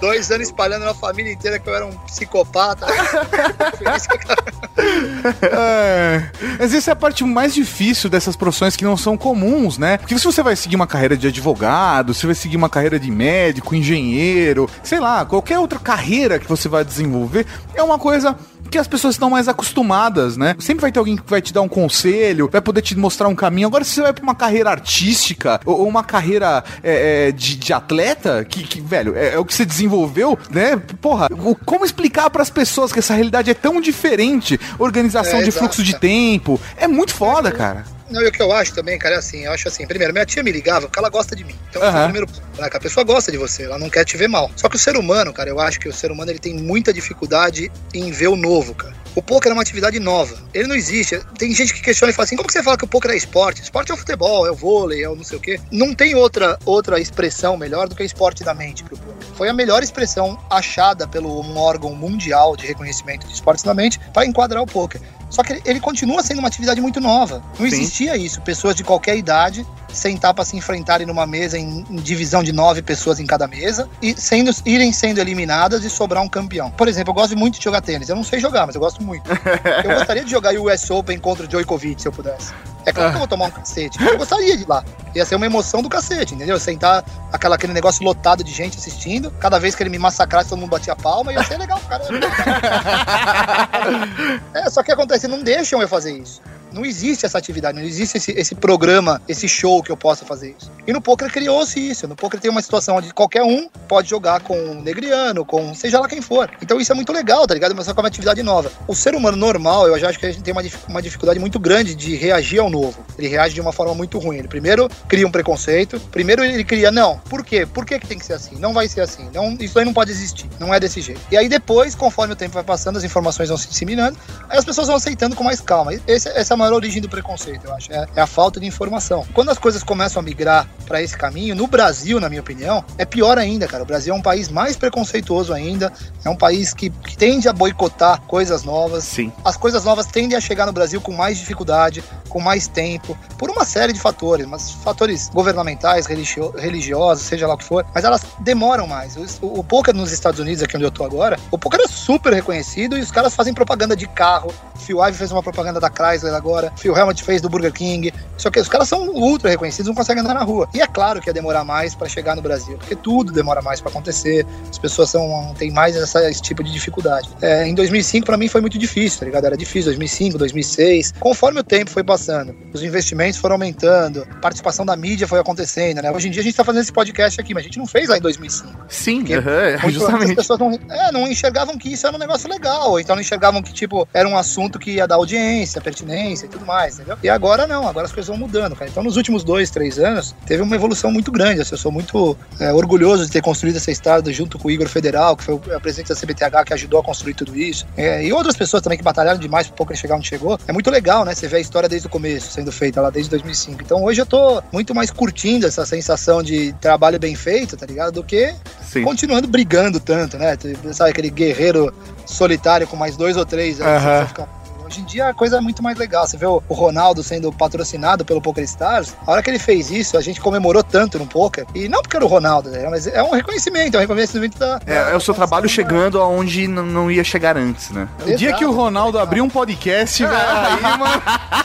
Dois anos espalhando na família inteira que eu era um psicopata. Isso que eu- É, mas essa é a parte mais difícil dessas profissões que não são comuns, né? Porque se você vai seguir uma carreira de advogado, você vai seguir uma carreira de médico, engenheiro, sei lá, qualquer outra carreira que você vai desenvolver, é uma coisa que as pessoas estão mais acostumadas, né? Sempre vai ter alguém que vai te dar um conselho, vai poder te mostrar um caminho. Agora, se você vai pra uma carreira artística ou uma carreira é, é, de, de atleta, que, que, velho, é, é o que você desenvolveu, né? Porra, como explicar pras pessoas que essa realidade é tão diferente? Organização É, de exato, fluxo de tempo. É muito foda, cara. Não, e o que eu acho também, cara, é assim, eu acho assim, primeiro, minha tia me ligava porque ela gosta de mim. Então, o primeiro, né, a pessoa gosta de você, ela não quer te ver mal. Só que o ser humano, cara, eu acho que o ser humano ele tem muita dificuldade em ver o novo, cara. O poker é uma atividade nova. Ele não existe. Tem gente que questiona e fala assim: como que você fala que o poker é esporte? Esporte é o futebol, é o vôlei, é o não sei o quê. Não tem outra, outra expressão melhor do que esporte da mente pro poker. Foi a melhor expressão achada pelo um órgão mundial de reconhecimento de esportes da mente para enquadrar o poker. Só que ele- ele continua sendo uma atividade muito nova. Não Sim. existia isso. Pessoas de qualquer idade sentar pra se enfrentarem numa mesa em, em divisão de nove pessoas em cada mesa e sendo, irem sendo eliminadas e sobrar um campeão. Por exemplo, eu gosto muito de jogar tênis. Eu não sei jogar, mas eu gosto muito. Eu gostaria de jogar o US Open contra o Djokovic, se eu pudesse. É claro que eu vou tomar um cacete. Eu gostaria de ir lá. Ia ser uma emoção do cacete, entendeu? Sentar aquela, aquele negócio lotado de gente assistindo. Cada vez que ele me massacrasse, todo mundo batia palma. Ia ser legal, cara. É, só que acontece, não deixam eu fazer isso. Não existe essa atividade, não existe esse, esse programa, esse show que eu possa fazer isso. E no poker criou-se isso. No poker tem uma situação onde qualquer um pode jogar com um negriano, com seja lá quem for. Então isso é muito legal, tá ligado? Mas só com uma atividade nova. O ser humano normal, eu já acho que a gente tem uma, uma dificuldade muito grande de reagir ao novo. Ele reage de uma forma muito ruim. Ele primeiro cria um preconceito, primeiro ele cria, não, por quê? Por que, que tem que ser assim? Não vai ser assim. Não, isso aí não pode existir. Não é desse jeito. E aí depois, conforme o tempo vai passando, as informações vão se disseminando, aí as pessoas vão aceitando com mais calma. Esse- essa é a maior origem do preconceito, eu acho. É, é a falta de informação. Quando as coisas começam a migrar para esse caminho, no Brasil, na minha opinião, é pior ainda, cara. O Brasil é um país mais preconceituoso ainda. É um país que, que tende a boicotar coisas novas. Sim. As coisas novas tendem a chegar no Brasil com mais dificuldade, com mais tempo, por uma série de fatores, mas fatores governamentais, religio- religiosos, seja lá o que for, mas elas demoram mais. O, o poker nos Estados Unidos, aqui onde eu tô agora, o poker é super reconhecido e os caras fazem propaganda de carro. Phil Ivey fez uma propaganda da Chrysler agora, Phil Helmut fez do Burger King. Só que os caras são ultra reconhecidos, não conseguem andar na rua. E é claro que ia demorar mais para chegar no Brasil, porque tudo demora mais para acontecer. As pessoas são, têm mais essa- esse tipo de dificuldade. É, em 2005, para mim, foi muito difícil, tá ligado? Era difícil, 2005, 2006. Conforme o tempo foi passando, os investimentos foram aumentando, a participação da mídia foi acontecendo, né? Hoje em dia a gente tá fazendo esse podcast aqui, mas a gente não fez lá em 2005. Sim, Porque aham, Muito- As justamente. pessoas não, é, não enxergavam que isso era um negócio legal, então não enxergavam que, tipo, era um assunto que ia dar audiência, pertinência e tudo mais, entendeu? E agora não, agora as coisas vão mudando, cara. Então, nos últimos dois, três anos, teve uma evolução muito grande. assim, eu sou muito é, orgulhoso de ter construído essa estrada junto com o Igor Federal, que foi o presidente da CBTH, que ajudou a construir tudo isso. É, e outras pessoas também que batalharam demais pro pouco chegar onde chegou. É muito legal, né? Você vê a história desde o começo, sendo feita lá desde 2005. Então, hoje eu tô muito mais curtindo essa sensação de trabalho bem feito, tá ligado? Do que Sim. continuando brigando tanto, né? Sabe, aquele guerreiro solitário com mais dois ou três. aí Aham. Hoje em dia a coisa é muito mais legal. Você vê o Ronaldo sendo patrocinado pelo Poker Stars. A hora que ele fez isso, a gente comemorou tanto no poker. E não porque era o Ronaldo, né? mas é um reconhecimento, é um reconhecimento da. É, é o seu trabalho chegando aonde n- não ia chegar antes, né? O dia que o Ronaldo abrir um podcast, velho, aí, mano.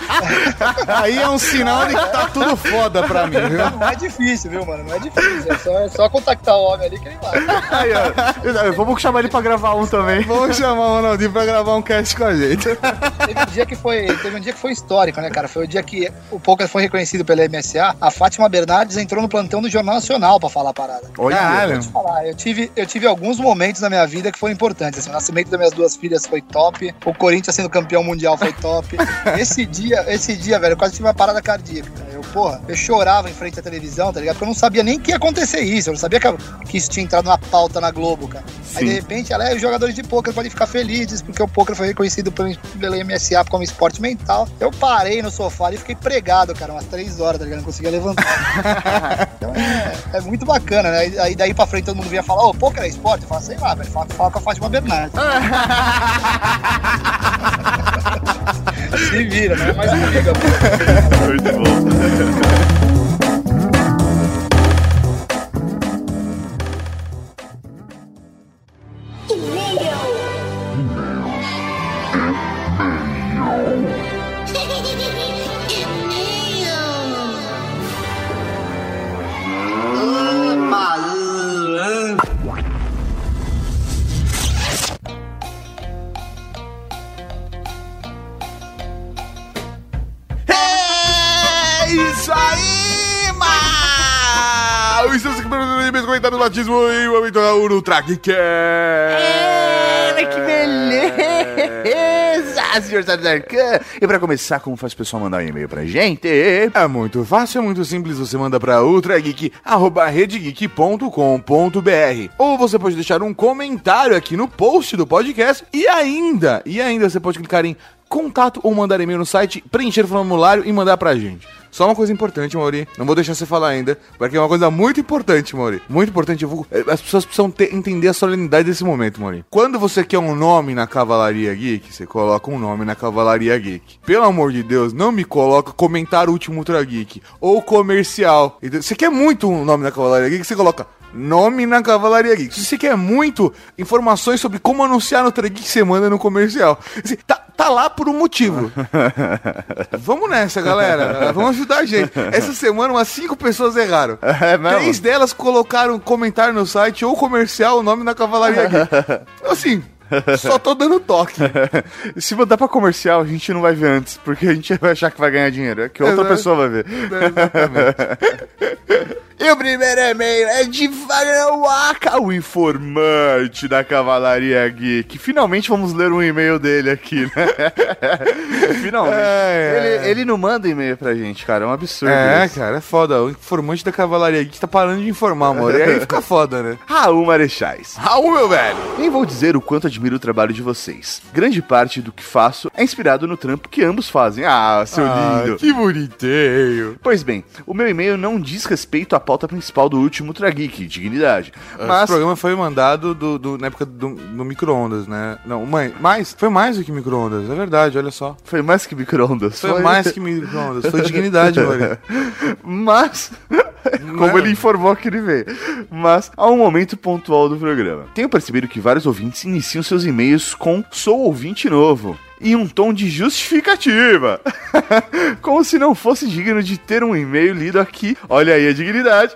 Aí é um sinal de que tá tudo foda pra mim, viu? Não é difícil, viu, mano? Não é difícil. É só, é só contactar o homem ali que ele vai. Aí, ó, vamos chamar ele pra gravar um também. Vamos chamar o Ronaldinho pra gravar um cast com a gente. Teve um dia que foi, teve um dia que foi histórico, né, cara? Foi o dia que o poker foi reconhecido pela MSA. A Fátima Bernardes entrou no plantão do Jornal Nacional pra falar a parada. Olha, Caralho. Falar, eu tive, eu tive alguns momentos na minha vida que foram importantes. Assim, o nascimento das minhas duas filhas foi top. O Corinthians sendo campeão mundial foi top. Esse dia, esse dia, velho, eu quase tive uma parada cardíaca. Eu, porra, eu chorava em frente à televisão, tá ligado? Porque eu não sabia nem que ia acontecer isso. Eu não sabia que, que isso tinha entrado na pauta na Globo, cara. Aí, de Sim. repente, ela é, os jogadores de pôquer podem ficar felizes porque o pôquer foi reconhecido pelo, pela MSA como esporte mental. Eu parei no sofá e fiquei pregado, cara, umas três horas, tá ligado? Não conseguia levantar. então é, é muito bacana, né? Aí daí pra frente todo mundo vinha falar, ô, pôquer é esporte? Eu falo, sei lá, velho, fala, fala com a Fátima Bernardes. Se vira, não é mais comigo, pô. Muito bom. Da Ultra Geek. É, que beleza, senhor Sardarcan. E pra começar, como faz o pessoal mandar um e-mail pra gente? É muito fácil, é muito simples. Você manda para ultrageek@redegeek.com.br ou você pode deixar um comentário aqui no post do podcast e ainda, e ainda você pode clicar em contato ou mandar e-mail no site, preencher o formulário e mandar pra gente. Só uma coisa importante, Mauri. Não vou deixar você falar ainda, porque é uma coisa muito importante, Mauri. Muito importante. Vou- eh, As pessoas precisam ter- entender a solenidade desse momento, Mauri. Quando você quer um nome na Cavalaria Geek, você coloca um nome na Cavalaria Geek. Pelo amor de Deus, não me coloca comentário último Ultra Geek ou comercial. Você quer muito um nome na Cavalaria Geek, você coloca nome na Cavalaria Geek. Se você quer muito informações sobre como anunciar no Geek, você manda no comercial. Assim, tá, tá lá por um motivo. Vamos nessa, galera. Vamos ajudar a gente. Essa semana, umas cinco pessoas erraram. É mesmo? Três delas colocaram comentário no site ou comercial o nome da Cavalaria Geek. Assim, só tô dando toque. Se mandar pra comercial, a gente não vai ver antes, porque a gente vai achar que vai ganhar dinheiro. É que outra Exato. pessoa vai ver. E o primeiro e-mail é de Wagner Waka, o informante da Cavalaria Geek. Finalmente vamos ler um e-mail dele aqui, né? Finalmente. É, é. Ele, ele não manda e-mail pra gente, cara. É um absurdo. É, isso. cara, é foda. O informante da Cavalaria Geek tá parando de informar, amor. E aí fica foda, né? Raul Marechais. Raul, meu velho. Nem vou dizer o quanto admiro o trabalho de vocês. Grande parte do que faço é inspirado no trampo que ambos fazem. Ah, seu lindo. que bonitinho. Pois bem, o meu e-mail não diz respeito à pauta principal do último Ultra Geek, dignidade. Esse Mas programa foi mandado do, do- na época do, do micro-ondas, né? Não, mãe, mais, foi mais do que micro-ondas, é verdade, olha só. foi mais que micro-ondas. Foi, mais que micro-ondas, foi dignidade, mano. Mas, como ele informou que ele veio. Mas, há um momento pontual do programa. Tenho percebido que vários ouvintes iniciam seus e-mails com sou ouvinte novo. E um tom de justificativa. Como se não fosse digno de ter um e-mail lido aqui. Olha aí a dignidade.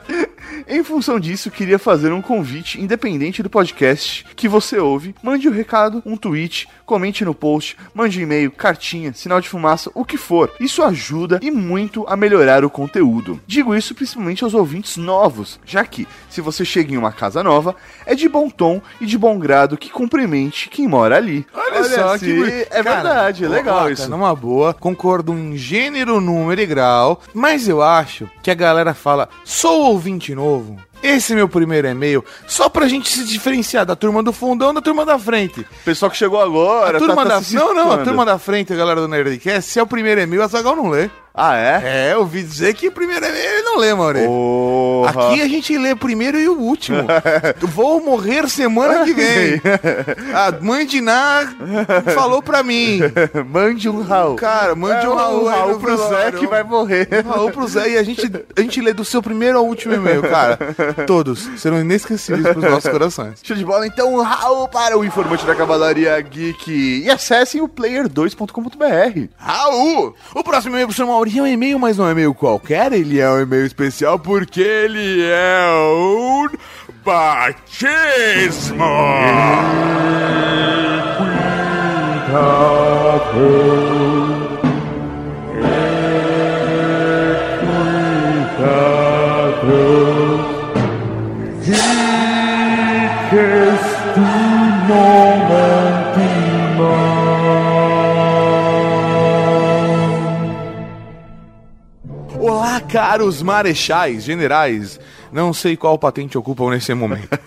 Em função disso, queria fazer um convite independente do podcast que você ouve. Mande um recado, um tweet, comente no post, mande um e-mail, cartinha, sinal de fumaça, o que for. Isso ajuda e muito a melhorar o conteúdo. Digo isso principalmente aos ouvintes novos, já que, se você chega em uma casa nova, é de bom tom e de bom grado que cumprimente quem mora ali. Olha, só que se- bonito. É Cara, verdade, é legal isso. cara, Numa boa, concordo em gênero, número e grau, mas eu acho que a galera fala, sou ouvinte novo. Esse é meu primeiro e-mail, só pra gente se diferenciar da turma do fundão da turma da frente. Pessoal que chegou agora, A turma tá- tá da Não, não, a turma da frente, a galera do Nerdcast, se é o primeiro e-mail, a Zagal não lê. Ah, é? É, eu ouvi dizer que o primeiro e-mail ele não lê, Maurê. Porra. Aqui a gente lê o primeiro e o último. Vou morrer semana que vem. A mãe de Ná falou pra mim. Mande um Raul. Cara, mande É, um Raul, aí Raul pro Zé que vai morrer. Raul pro Zé e a gente, a gente lê do seu primeiro ao último e-mail, cara. Todos serão inesquecíveis pros nossos corações. Show de bola, então Raul para o informante da Cavalaria Geek. E acessem o player2.com.br. Raul! O próximo e-mail pro Mauri é um e-mail, mas não é um e-mail qualquer, ele é um e-mail especial porque ele é um batismo! Olá, caros marechais, generais. Não sei qual patente ocupam nesse momento.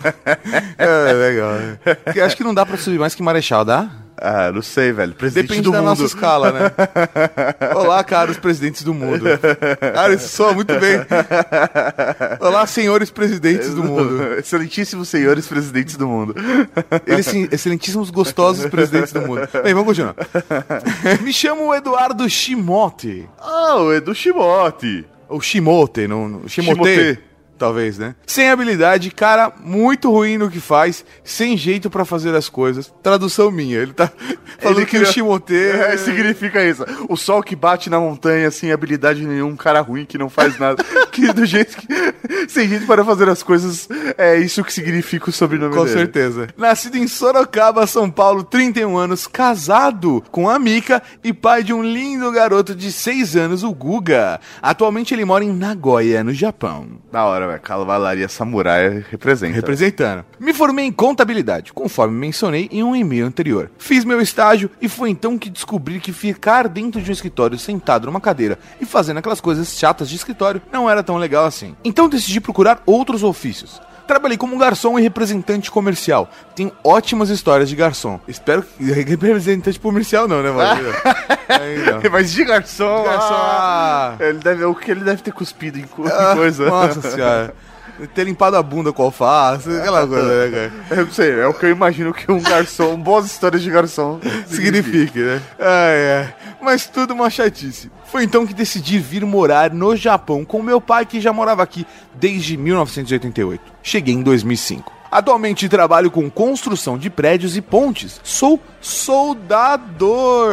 é legal. Porque Acho que não dá pra subir mais que marechal, dá? Ah, não sei, velho. Presidente Depende do da mundo. nossa escala, né? Olá, caros presidentes do mundo. Cara, isso soa muito bem. Olá, senhores presidentes do mundo. Excelentíssimos senhores presidentes do mundo. Eles sim, excelentíssimos gostosos presidentes do mundo. Bem, vamos continuar. Me chamo Eduardo Shimote. Ah, o Edu Shimote. Ou Shimote, não, não- Shimote, Shimote. Talvez, né? Sem habilidade, cara muito ruim no que faz, sem jeito pra fazer as coisas. Tradução minha, ele tá falando Ele que criou- o Shimote... É, significa isso. O sol que bate na montanha sem habilidade nenhuma, um cara ruim que não faz nada. que do jeito que. Sem jeito para fazer as coisas. É isso que significa o sobrenome Com dele. certeza. Nascido em Sorocaba, São Paulo, 31 anos, casado com a Mika e pai de um lindo garoto de 6 anos, o Guga. Atualmente ele mora em Nagoya, no Japão. Da hora, velho. Cavalaria Samurai representa. Representando. Me formei em contabilidade, conforme mencionei em um e-mail anterior. Fiz meu estágio e foi então que descobri que ficar dentro de um escritório sentado numa cadeira e fazendo aquelas coisas chatas de escritório não era tão legal assim. Então decidi procurar outros ofícios. Trabalhei como garçom e representante comercial. Tenho ótimas histórias de garçom. Espero que representante comercial não, né, Valdir? Aí. Mas de garçom. Garçom, ah, ah. ele deve, o que ele deve ter cuspido em Ah, coisa. Nossa senhora. Ter limpado a bunda com alface, aquela coisa, né, cara? Eu não sei, é o que eu imagino que um garçom, boas histórias de garçom signifique, né? Ai, ai. Mas tudo uma chatice. Foi então que decidi vir morar no Japão com meu pai, que já morava aqui desde 1988. Cheguei em 2005. Atualmente trabalho com construção de prédios e pontes. Sou soldador.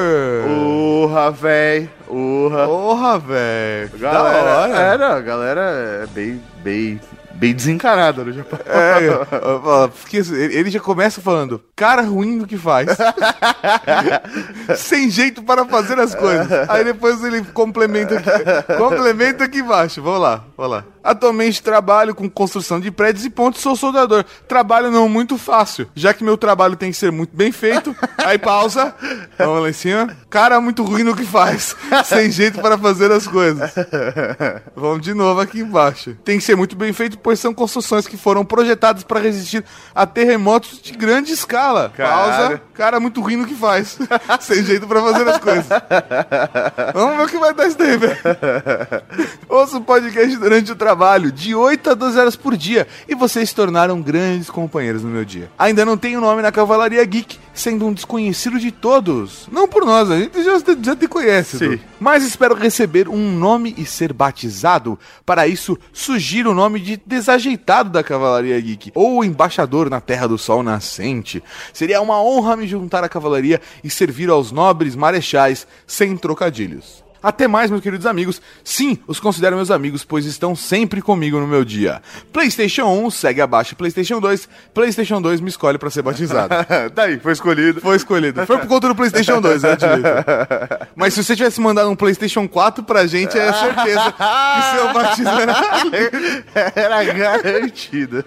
Urra, véi. Urra. Porra, velho. Da Galera, hora. era, a galera é bem, bem, bem desencanada no Japão. É, porque ele ele já começa falando, cara ruim do que faz. Sem jeito para fazer as coisas. Aí depois ele complementa aqui. Complementa aqui embaixo. Vamos lá, vamos lá. Atualmente trabalho com construção de prédios e pontes, sou soldador. Trabalho não muito fácil, já que meu trabalho tem que ser muito bem feito. Aí pausa. Vamos lá em cima. Cara muito ruim no que faz. Sem jeito para fazer as coisas. Vamos de novo aqui embaixo. Tem que ser muito bem feito, pois são construções que foram projetadas para resistir a terremotos de grande escala. Cara. Pausa. Cara muito ruim no que faz. Sem jeito para fazer as coisas. Vamos ver o que vai dar isso daí, velho. Ouço o podcast durante o trabalho, de 8 a 12 horas por dia, e vocês se tornaram grandes companheiros no meu dia. Ainda não tenho nome na Cavalaria Geek, sendo um desconhecido de todos. Não por nós, a gente já, já te conhece. Sim. Mas espero receber um nome e ser batizado. Para isso, sugiro o nome de desajeitado da Cavalaria Geek, ou embaixador na Terra do Sol Nascente. Seria uma honra me juntar à cavalaria e servir aos nobres marechais sem trocadilhos. Até mais, meus queridos amigos. Sim, os considero meus amigos, pois estão sempre comigo no meu dia. PlayStation 1 segue abaixo PlayStation 2. PlayStation 2 me escolhe pra ser batizado. Daí, foi escolhido. Foi escolhido. Foi por conta do PlayStation 2, eu admito. Mas se você tivesse mandado um PlayStation 4 pra gente, é certeza que seu batismo era. Era garantido.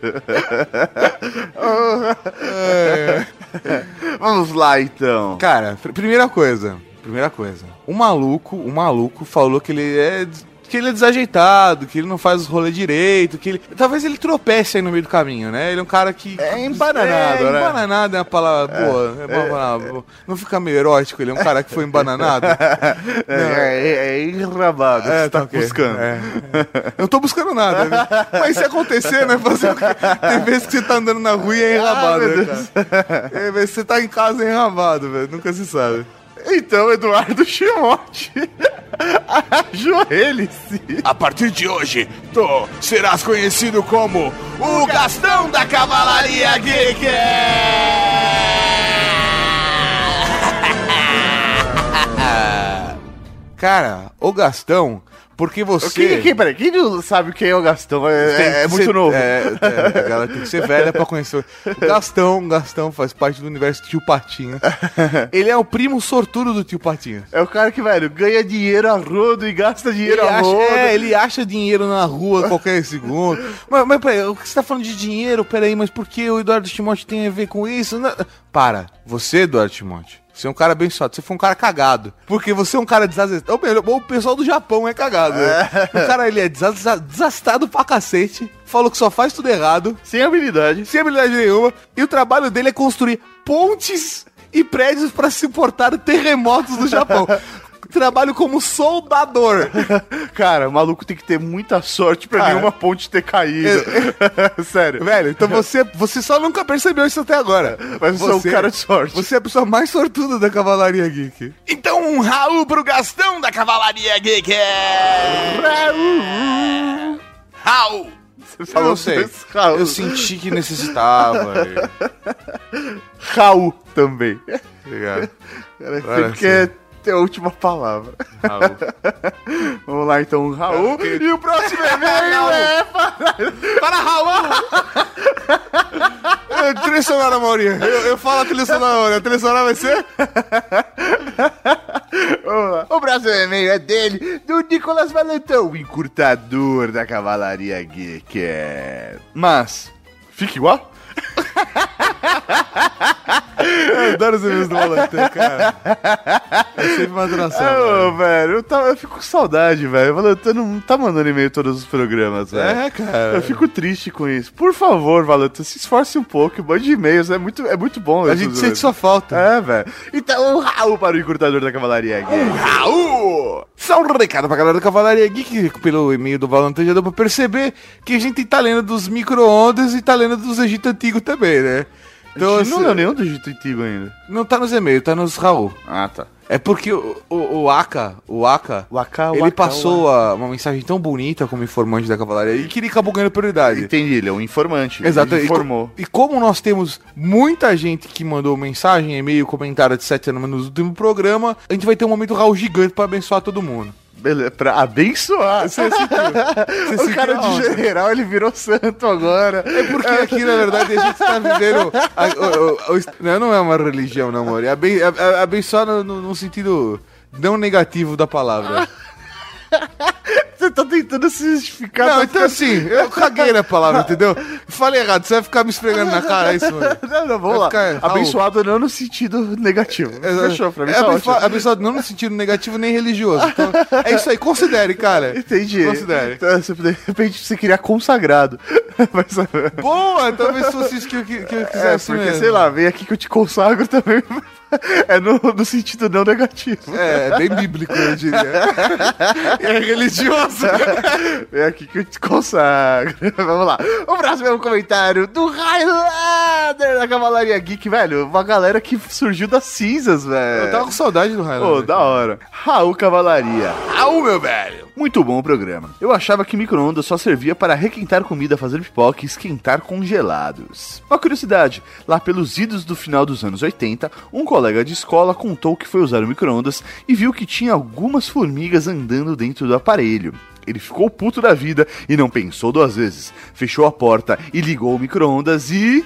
Vamos lá, então. Cara, pr- primeira coisa. Primeira coisa. O maluco, o maluco falou que ele é. Que ele é desajeitado, que ele não faz os rolês direito, que ele. Talvez ele tropece aí no meio do caminho, né? Ele é um cara que. É embananado, é, né? Embananado é uma palavra boa. É palavra boa. Não fica meio erótico, ele é um cara que foi embananado. É, é, é enrabado. É, você tá ok. buscando. É. Eu não tô buscando nada, né? Mas se acontecer, né? Fazer o quê? Tem vezes que você tá andando na rua e é enrabado, Ah, né, cara? Tem vezes que você tá em casa é enrabado, velho. Nunca se sabe. Então, Eduardo Chimote, ajoelhe-se. A partir de hoje, tu serás conhecido como o Gastão da Cavalaria Geek! Cara, o Gastão, porque você. Quem, quem, peraí, quem não sabe quem é o Gastão? É, é- é muito ser- novo. É, é, a galera tem que ser velha pra conhecer. O Gastão, Gastão faz parte do universo Tio Patinho. Ele é o primo sortudo do Tio Patinho. É o cara que, velho, ganha dinheiro a rodo e gasta dinheiro Ele a acha, rodo. é, ele acha dinheiro na rua a qualquer segundo. Mas, mas peraí, o que você tá falando de dinheiro? Peraí, mas por que o Eduardo Timóteo tem a ver com isso? Não- Para, você, Eduardo Timóteo. Você é um cara abençoado, você foi um cara cagado. Porque você é um cara desastrado. Ou melhor, o pessoal do Japão é cagado. né? O cara, ele é desas- desastrado pra cacete. Falou que só faz tudo errado. Sem habilidade. Sem habilidade nenhuma. E o trabalho dele é construir pontes e prédios pra suportar terremotos do Japão. Trabalho como soldador. Cara, o maluco tem que ter muita sorte pra Cara. nenhuma ponte ter caído. Sério. Velho, então você, você só nunca percebeu isso até agora. Mas você é um cara de sorte. Você é a pessoa mais sortuda da Cavalaria Geek. Então um Raul pro Gastão da Cavalaria Geek. Raul. Você Eu falou não sei. Raul. Eu senti que necessitava. Raul também. Obrigado. Cara, Agora tem que ter a última palavra. Raul. Vamos lá, então, Raul. E o próximo e-mail é... Para Raul! É, trilha sonora, Maurinho. Eu, eu falo a trilha sonora. A trilha sonora vai ser? Vamos lá. O próximo e-mail é dele, do Nicolas Valentão, o encurtador da Cavalaria Geek. Mas, fica igual? Eu adoro os e-mails do Valentão, cara. É sempre uma atração. Ô, velho, eu, tava- eu fico com saudade, velho. O Valentão não tá mandando e-mail todos os programas, velho. É, cara. Eu fico triste com isso. Por favor, Valentão, se esforce um pouco, mande e-mails. É muito, é muito bom. A gente sente sua falta. É, velho. Então, um Raul para o encurtador da cavalaria aqui. Raul! Só um recado pra galera da Cavalaria Geek, que pelo e-mail do Valentão já deu pra perceber que a gente tá lendo dos micro-ondas e tá lendo dos Egito Antigo também, né? Então, assim, não leu nenhum do Antigo ainda. não tá nos e-mails, tá nos Raul. Ah, tá. É porque o, o, o Aka, o Aka, O Aka, ele passou a- uma mensagem tão bonita como informante da Cavalaria e que ele acabou ganhando prioridade. Entendi, ele é um informante. Exato, Ele e informou. E, como nós temos muita gente que mandou mensagem, e-mail, comentário, etc. no último programa, a gente vai ter um momento Raul gigante pra abençoar todo mundo. Beleza, pra abençoar. Você sentiu? Você o cara de general, ele virou santo agora. É porque aqui, na verdade, a gente tá vivendo. a- o- o- não, não é uma religião, não, amor. É aben, é- é abençoar no, no- no sentido não negativo da palavra. Você tá tentando se justificar. Não, tá então assim, eu caguei na palavra, entendeu? Falei errado, você vai ficar me esfregando na cara, é isso, mano. Não, não, vamos Vai lá. ficar-. Abençoado não no sentido negativo. Fechou, pra mim é tá abençoado, ótimo. abençoado não no sentido negativo nem religioso. Então, é isso aí, considere, cara. Entendi. Considere. Então, você, de repente você queria consagrado. Mas, Boa, talvez fosse isso que eu, que, eu é, quisesse porque, mesmo. sei lá, vem aqui que eu te consagro também. É no, no sentido não negativo. É, é bem bíblico, eu diria. É religioso. Vem aqui que eu te consagro. Vamos lá. O próximo é um comentário do Highlander da Cavalaria Geek, velho. Uma galera que surgiu das cinzas, velho. Eu tava com saudade do Highlander. Pô, da hora. Raul Cavalaria. Raul, meu velho. Muito bom o programa. Eu achava que micro-ondas só servia para requentar comida, fazer pipoca e esquentar congelados. Uma curiosidade, lá pelos idos do final dos anos 80, um colega de escola contou que foi usar o micro-ondas e viu que tinha algumas formigas andando dentro do aparelho. Ele ficou puto da vida e não pensou duas vezes. Fechou a porta e ligou o micro-ondas e...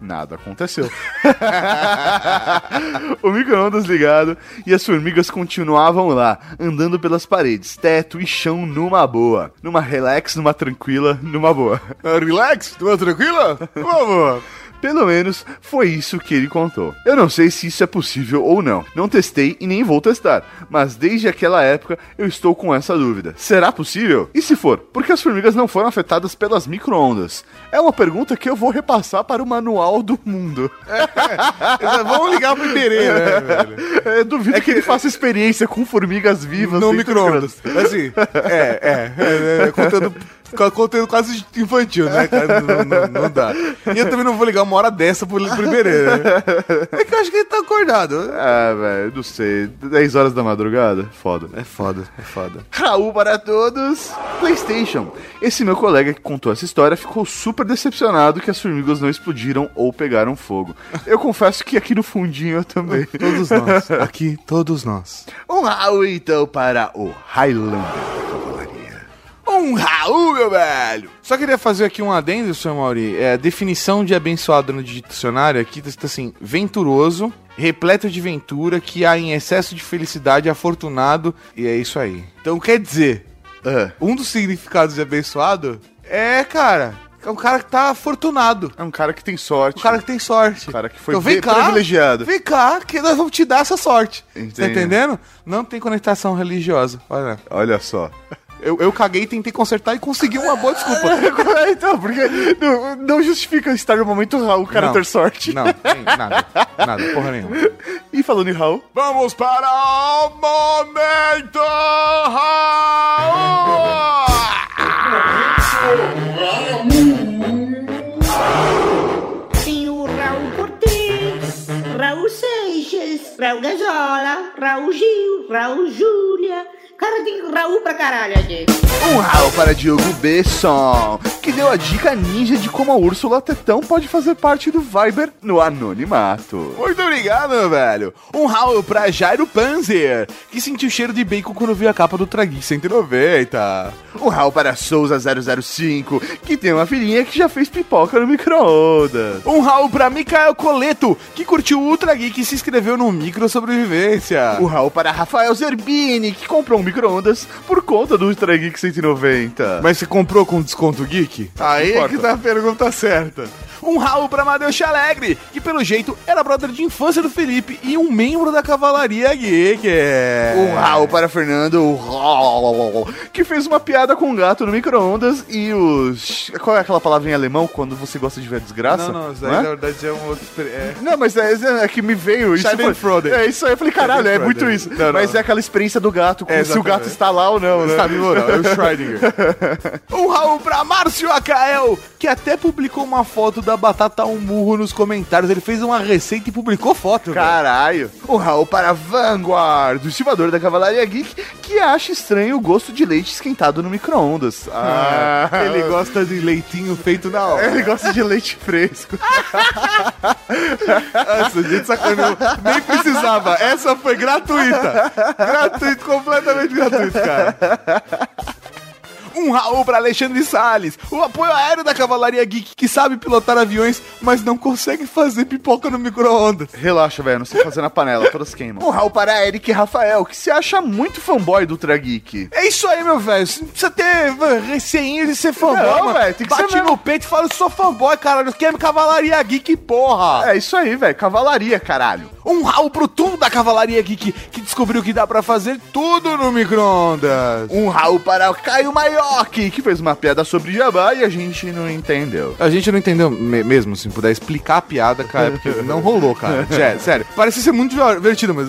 Nada aconteceu. o micro-ondas ligado e as formigas continuavam lá, andando pelas paredes, teto e chão numa boa. Numa relax, numa tranquila, numa boa. Relax, tu tranquila? Vamos. Pelo menos foi isso que ele contou. Eu não sei se isso é possível ou não. Não testei e nem vou testar. Mas desde aquela época eu estou com essa dúvida. Será possível? E se for, por que as formigas não foram afetadas pelas micro-ondas? É uma pergunta que eu vou repassar para o manual do mundo. Vamos ligar pro Iberê, né, velho? Eu duvido que, ele faça experiência com formigas vivas do micro-ondas. Assim, é, é, é, é, conteúdo, co- conteúdo quase infantil, né, cara? Não, não- não dá. E eu também não vou ligar uma hora dessa pro, pro Iberê, né? É que eu acho que ele tá acordado. Ah, velho, não sei. 10 horas da madrugada? Foda. É foda, é foda. Raul para todos. PlayStation. Esse meu colega que contou essa história ficou super decepcionado que as formigas não explodiram ou pegaram fogo. Eu confesso que aqui no fundinho eu também. Todos nós. Aqui, todos nós. Um Raul então para o Highlander. Um Raul, meu velho! Só queria fazer aqui um adendo, senhor Mauri. É, a definição de abençoado no dicionário aqui está assim: venturoso, repleto de ventura, que há em excesso de felicidade, afortunado, e é isso aí. Então quer dizer, Ah, um dos significados de abençoado é, cara, é um cara que tá afortunado. é um cara que tem sorte. Um cara que tem sorte. Um cara que foi então, vem cá, privilegiado. Vem cá, que nós vamos te dar essa sorte. Tá Entendo. entendendo? Não tem conectação religiosa. Olha. Olha só. Eu, eu caguei, tentei consertar e consegui uma boa desculpa. então, porque não, não justifica estar no momento Raul, o cara Não. ter sorte. Não, tem nada. Nada, porra nenhuma. E falando em Raul, Vamos para o Momento Tem o Raul Cortez, Raul Seixas, Raul Gazola, Raul Gil, Raul Júlia. Cara, tem Raul pra caralho aqui. um Raul para Diogo Besson, que deu a dica ninja de como a Úrsula Tetão pode fazer parte do Viber no anonimato. Muito obrigado, meu velho. Um Raul pra Jairo Panzer, que sentiu cheiro de bacon quando viu a capa do Tragui 190. Um Raul para Souza 005, que tem uma filhinha que já fez pipoca no micro-ondas. Um Raul pra Mikael Coleto, que curtiu o Ultra Geek e se inscreveu no Micro Sobrevivência. O Raul para Rafael Zerbini, que comprou um micro-ondas por conta do Ultra Geek 190. Mas você comprou com desconto geek? Aí é que tá a pergunta certa. Um Raul pra Madeus Alegre, que pelo jeito era brother de infância do Felipe e um membro da Cavalaria Geek. Um Raul para Fernando, que fez uma piada com um gato no micro-ondas e os. Qual é aquela palavra em alemão quando você gosta de ver desgraça? Não, não, isso Não aí é? na verdade é um outro. É. Não, mas é, é que me veio isso. Foi- É isso aí, eu falei, caralho, é muito isso. Não, não. Mas é aquela experiência do gato, como É, se o gato está lá ou não, né? Está vivo ou não? É o Schrödinger. um Raul pra Márcio Acael, que até publicou uma foto da batata ao murro nos comentários. Ele fez uma receita e publicou foto. Caralho. Um Raul para Vanguard, o estimador da Cavalaria Geek, que acha estranho o gosto de leite esquentado no micro-ondas. Ah, Ele gosta de leitinho feito na hora. Ele gosta de leite fresco. Nossa, gente sacaneou. Nem precisava. Essa foi gratuita. Gratuito, completamente gratuito, cara. Um Raul pra Alexandre Salles, o apoio aéreo da Cavalaria Geek, que sabe pilotar aviões, mas não consegue fazer pipoca no micro-ondas. Relaxa, velho, não sei fazer na panela, todas queimam. Um Raul para Eric Rafael, que se acha muito fanboy do Ultra Geek. É isso aí, meu velho. Você não precisa ter receinho de ser fanboy, Não, velho, tem que Bate ser no peito e fala, eu sou fanboy, caralho. Quer Cavalaria Geek, porra. É isso aí, velho, cavalaria, caralho. Um Raul pro Tum da Cavalaria Geek, que descobriu que dá pra fazer tudo no micro-ondas. Um Raul para o Caio Maioki, que fez uma piada sobre Jabá e a gente não entendeu. A gente não entendeu me- mesmo, se puder explicar a piada, cara, porque não rolou, cara. Sério, sério. Parecia ser muito divertido, mas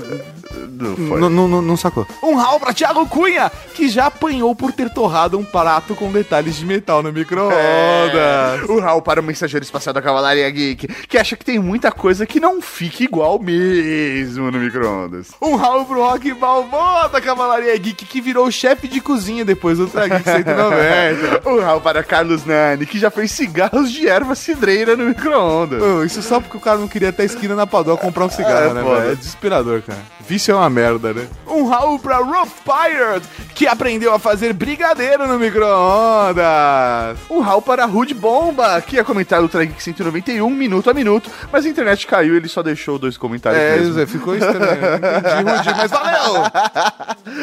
Não n- foi. n- n- não sacou. Um Raul pra Thiago Cunha, que já apanhou por ter torrado um prato com detalhes de metal no micro-ondas. É. Um Raul para o mensageiro espacial da Cavalaria Geek, que acha que tem muita coisa que não fica igual mesmo no micro-ondas. Um Raul pro Rock Balboa da Cavalaria Geek, que virou chefe de cozinha depois do Trageek 190. Um Raul para Carlos Nani, que já fez cigarros de erva cidreira no micro-ondas. Isso só porque o cara não queria até a esquina na Padó comprar um cigarro, É, né, velho? É desesperador, cara. Vício é uma merda, né? Um Raul pra Ruff Pirate, que aprendeu a fazer brigadeiro no micro-ondas. Um Raul para Rude Bomba, que ia comentar o Geek 191 minuto a minuto, mas a internet caiu e ele só deixou dois comentários É, mesmo. José, ficou estranho. Entendi, Rudy, mas valeu!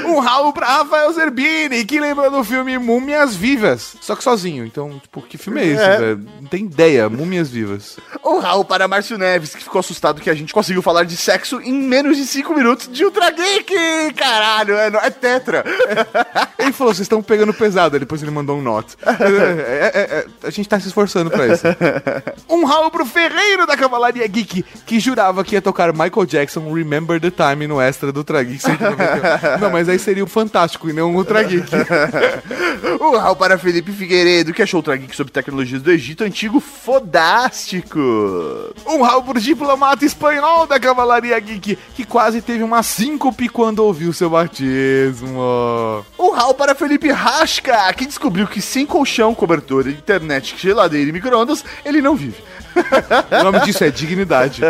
Um Raul pra Rafael Zerbini, que lembra do filme Múmias Vivas. Só que sozinho. Então, tipo, que filme é esse, É. velho? Não tem ideia. Múmias Vivas. Um Raul para Márcio Neves, que ficou assustado que a gente conseguiu falar de sexo em menos de 5 minutos de Ultra Geek! Caralho, é, é tetra! Ele falou, vocês estão pegando pesado. Depois ele mandou um note. É, é, é, a gente tá se esforçando pra isso. Um Raul pro Ferreiro da Cavalaria Geek, que jurava que ia tocar Michael Jackson Remember the Time no extra do Ultra Geek 191. Não, mas aí seria o Fantástico e não o Ultra Geek. Raul para Felipe Figueiredo, que achou o Ultra Geek sobre tecnologias do Egito Antigo fodástico! Um Raul pro diplomata espanhol da Cavalaria Geek, que quase teve uma síncope quando ouviu seu batismo. Um Raul para Felipe Rasca, que descobriu que sem colchão, cobertor, internet, geladeira e micro-ondas, ele não vive. O nome disso é dignidade.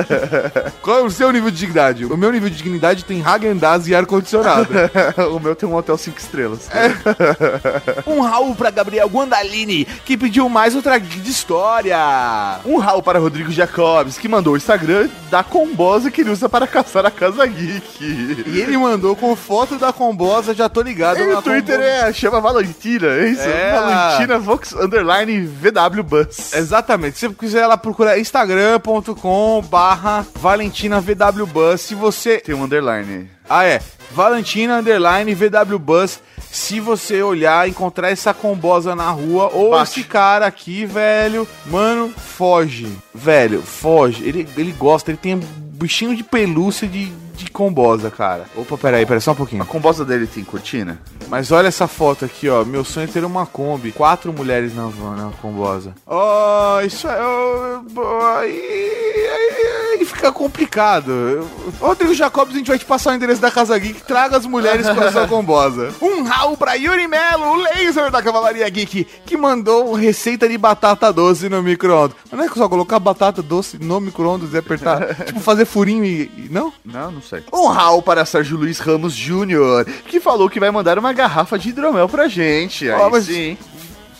Qual é o seu nível de dignidade? O meu nível de dignidade tem Häagen-Dazs e ar-condicionado. o meu tem um hotel 5 estrelas. Um Raul pra Gabriel Guandalini, que pediu mais outra geek de história. Um Raul para Rodrigo Jacobs, que mandou o Instagram da combosa que ele usa para caçar a Casa Geek. E ele mandou com foto da combosa, já tô ligado. E o Twitter combosa. é, chama Valentina, é isso? É. Valentina Vox Underline VW Bus. Exatamente. Se você quiser ela procurar instagram.com barra Valentina VW Bus. Se você Tem um underline. Ah, é. Valentina Underline VW Bus. Se você olhar, encontrar essa combosa na rua, ou Bate. esse cara aqui, velho, mano, foge. Velho, foge. Ele, ele gosta, ele tem um bichinho de pelúcia de, de combosa, cara. Opa, peraí, peraí, só um pouquinho. A combosa dele tem cortina? Mas olha essa foto aqui, ó. Meu sonho é ter uma Kombi. Quatro mulheres na na combosa. Oh, isso é. oh, Aí, fica complicado. Rodrigo Jacobs, a gente vai te passar o endereço da Casa Geek. Traga as mulheres com a sua combosa. Um Raul pra Yuri Melo, o laser da Cavalaria Geek, que mandou receita de batata doce no micro-ondas. Não é só colocar batata doce no micro-ondas e apertar. tipo, fazer furinho e. e- Não? Não, não sei. Um Raul para Sérgio Luiz Ramos Jr., que falou que vai mandar uma garrafa de hidromel pra gente. Aí Ó, mas- sim.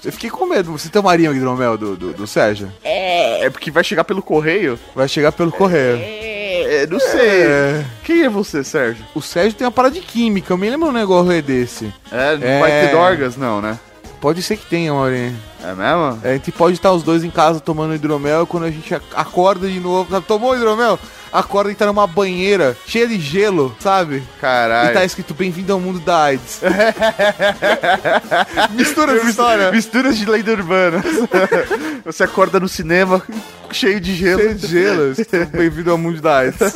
Eu fiquei com medo. Você tomaria um hidromel do, do, do Sérgio? É porque vai chegar pelo correio? Vai chegar pelo correio. É, não sei. É. Quem é você, Sérgio? O Sérgio tem uma parada de química, eu me lembro um negócio desse. É, não É. vai ter dorgas, não, né? Pode ser que tenha, Maurinho. É mesmo? É, a gente pode estar os dois em casa tomando hidromel e quando a gente ac- acorda de novo. Tomou hidromel? Acorda e tá numa banheira cheia de gelo, sabe? Caralho. E tá escrito bem-vindo ao mundo da AIDS. Mistura essa história. Misturas de lenda urbana. Você acorda no cinema cheio de gelo. Cheio de gelo. Bem-vindo ao mundo da AIDS.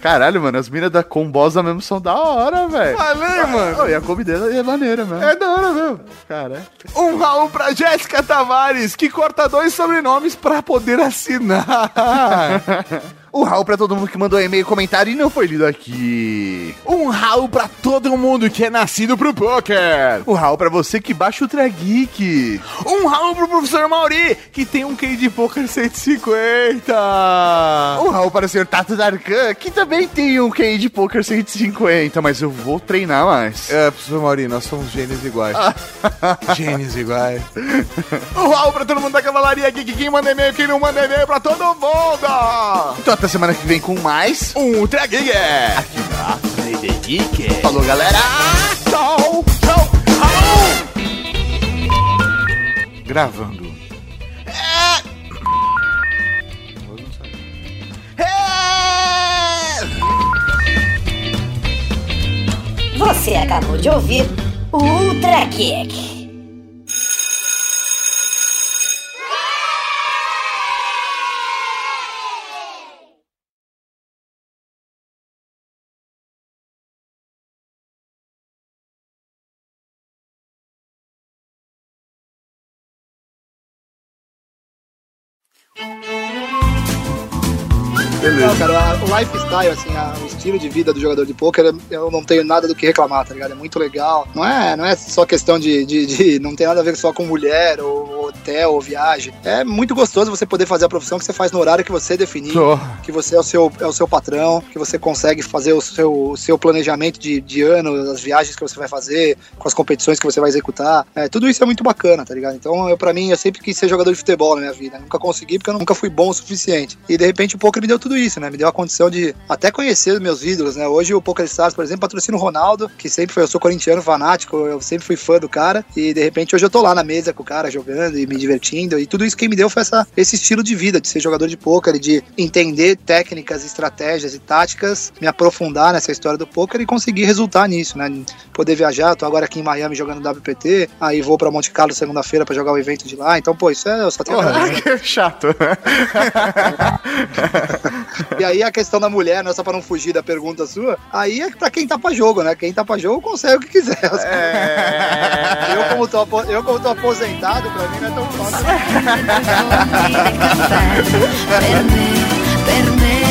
Caralho, mano, as minas da Combosa mesmo são da hora, velho. Falei, mano. Oh, e a comida é maneira mesmo. É da hora mesmo. Um Raul pra Jéssica Tavares, que corta dois sobrenomes pra poder assinar. Um Raul pra todo mundo que mandou e-mail, comentário e não foi lido aqui. Um Raul pra todo mundo que é nascido pro poker. Um Raul pra você que baixa o Trageek. Um Raul pro professor Mauri, que tem um QI de poker 150. Um Raul para o senhor Tato Darkan, que também tem um QI de poker 150, mas eu vou treinar mais. É, professor Mauri, nós somos gênios iguais. gênios iguais. Um Raul pra todo mundo da cavalaria aqui, que quem manda e-mail, quem não manda e-mail pra todo mundo. Então até semana que vem com mais. Um Ultra Geek. Aqui na Geek. Falou, galera. Tchau, tchau, Raul. Gravando. Você acabou de ouvir o Ultra Geek. Não, cara, o lifestyle, assim, a- o estilo de vida do jogador de pôquer, eu não tenho nada do que reclamar, tá ligado? É muito legal. Não é, não é só questão de, de, de- Não tem nada a ver só com mulher, ou hotel, ou viagem. É muito gostoso você poder fazer a profissão que você faz no horário que você definir, que você é o seu, é o seu patrão, que você consegue fazer o seu, o seu planejamento de, de ano, as viagens que você vai fazer, com as competições que você vai executar. É, tudo isso é muito bacana, tá ligado? Então, eu, pra mim, eu sempre quis ser jogador de futebol na minha vida. Nunca consegui porque eu nunca fui bom o suficiente. E de repente o poker me deu tudo isso, né? Me deu a condição de até conhecer os meus ídolos, né? Hoje o Poker Stars, por exemplo, patrocina o Ronaldo, que sempre foi, eu sou corintiano fanático, eu sempre fui fã do cara. E de repente hoje eu tô lá na mesa com o cara jogando e me divertindo. E tudo isso que me deu foi essa, esse estilo de vida, de ser jogador de poker, de entender técnicas, estratégias e táticas, me aprofundar nessa história do poker e conseguir resultar nisso, né? Poder viajar, tô agora aqui em Miami jogando WPT, aí vou pra Monte Carlo segunda-feira pra jogar o evento de lá. Então, pô, isso é, eu só tenho agradecer. Que chato. E aí a questão da mulher, não é só pra não fugir da pergunta sua, aí é pra quem tá pra jogo, né? Quem tá pra jogo consegue o que quiser. Eu, como tô, eu como tô aposentado, pra mim não é tão fácil.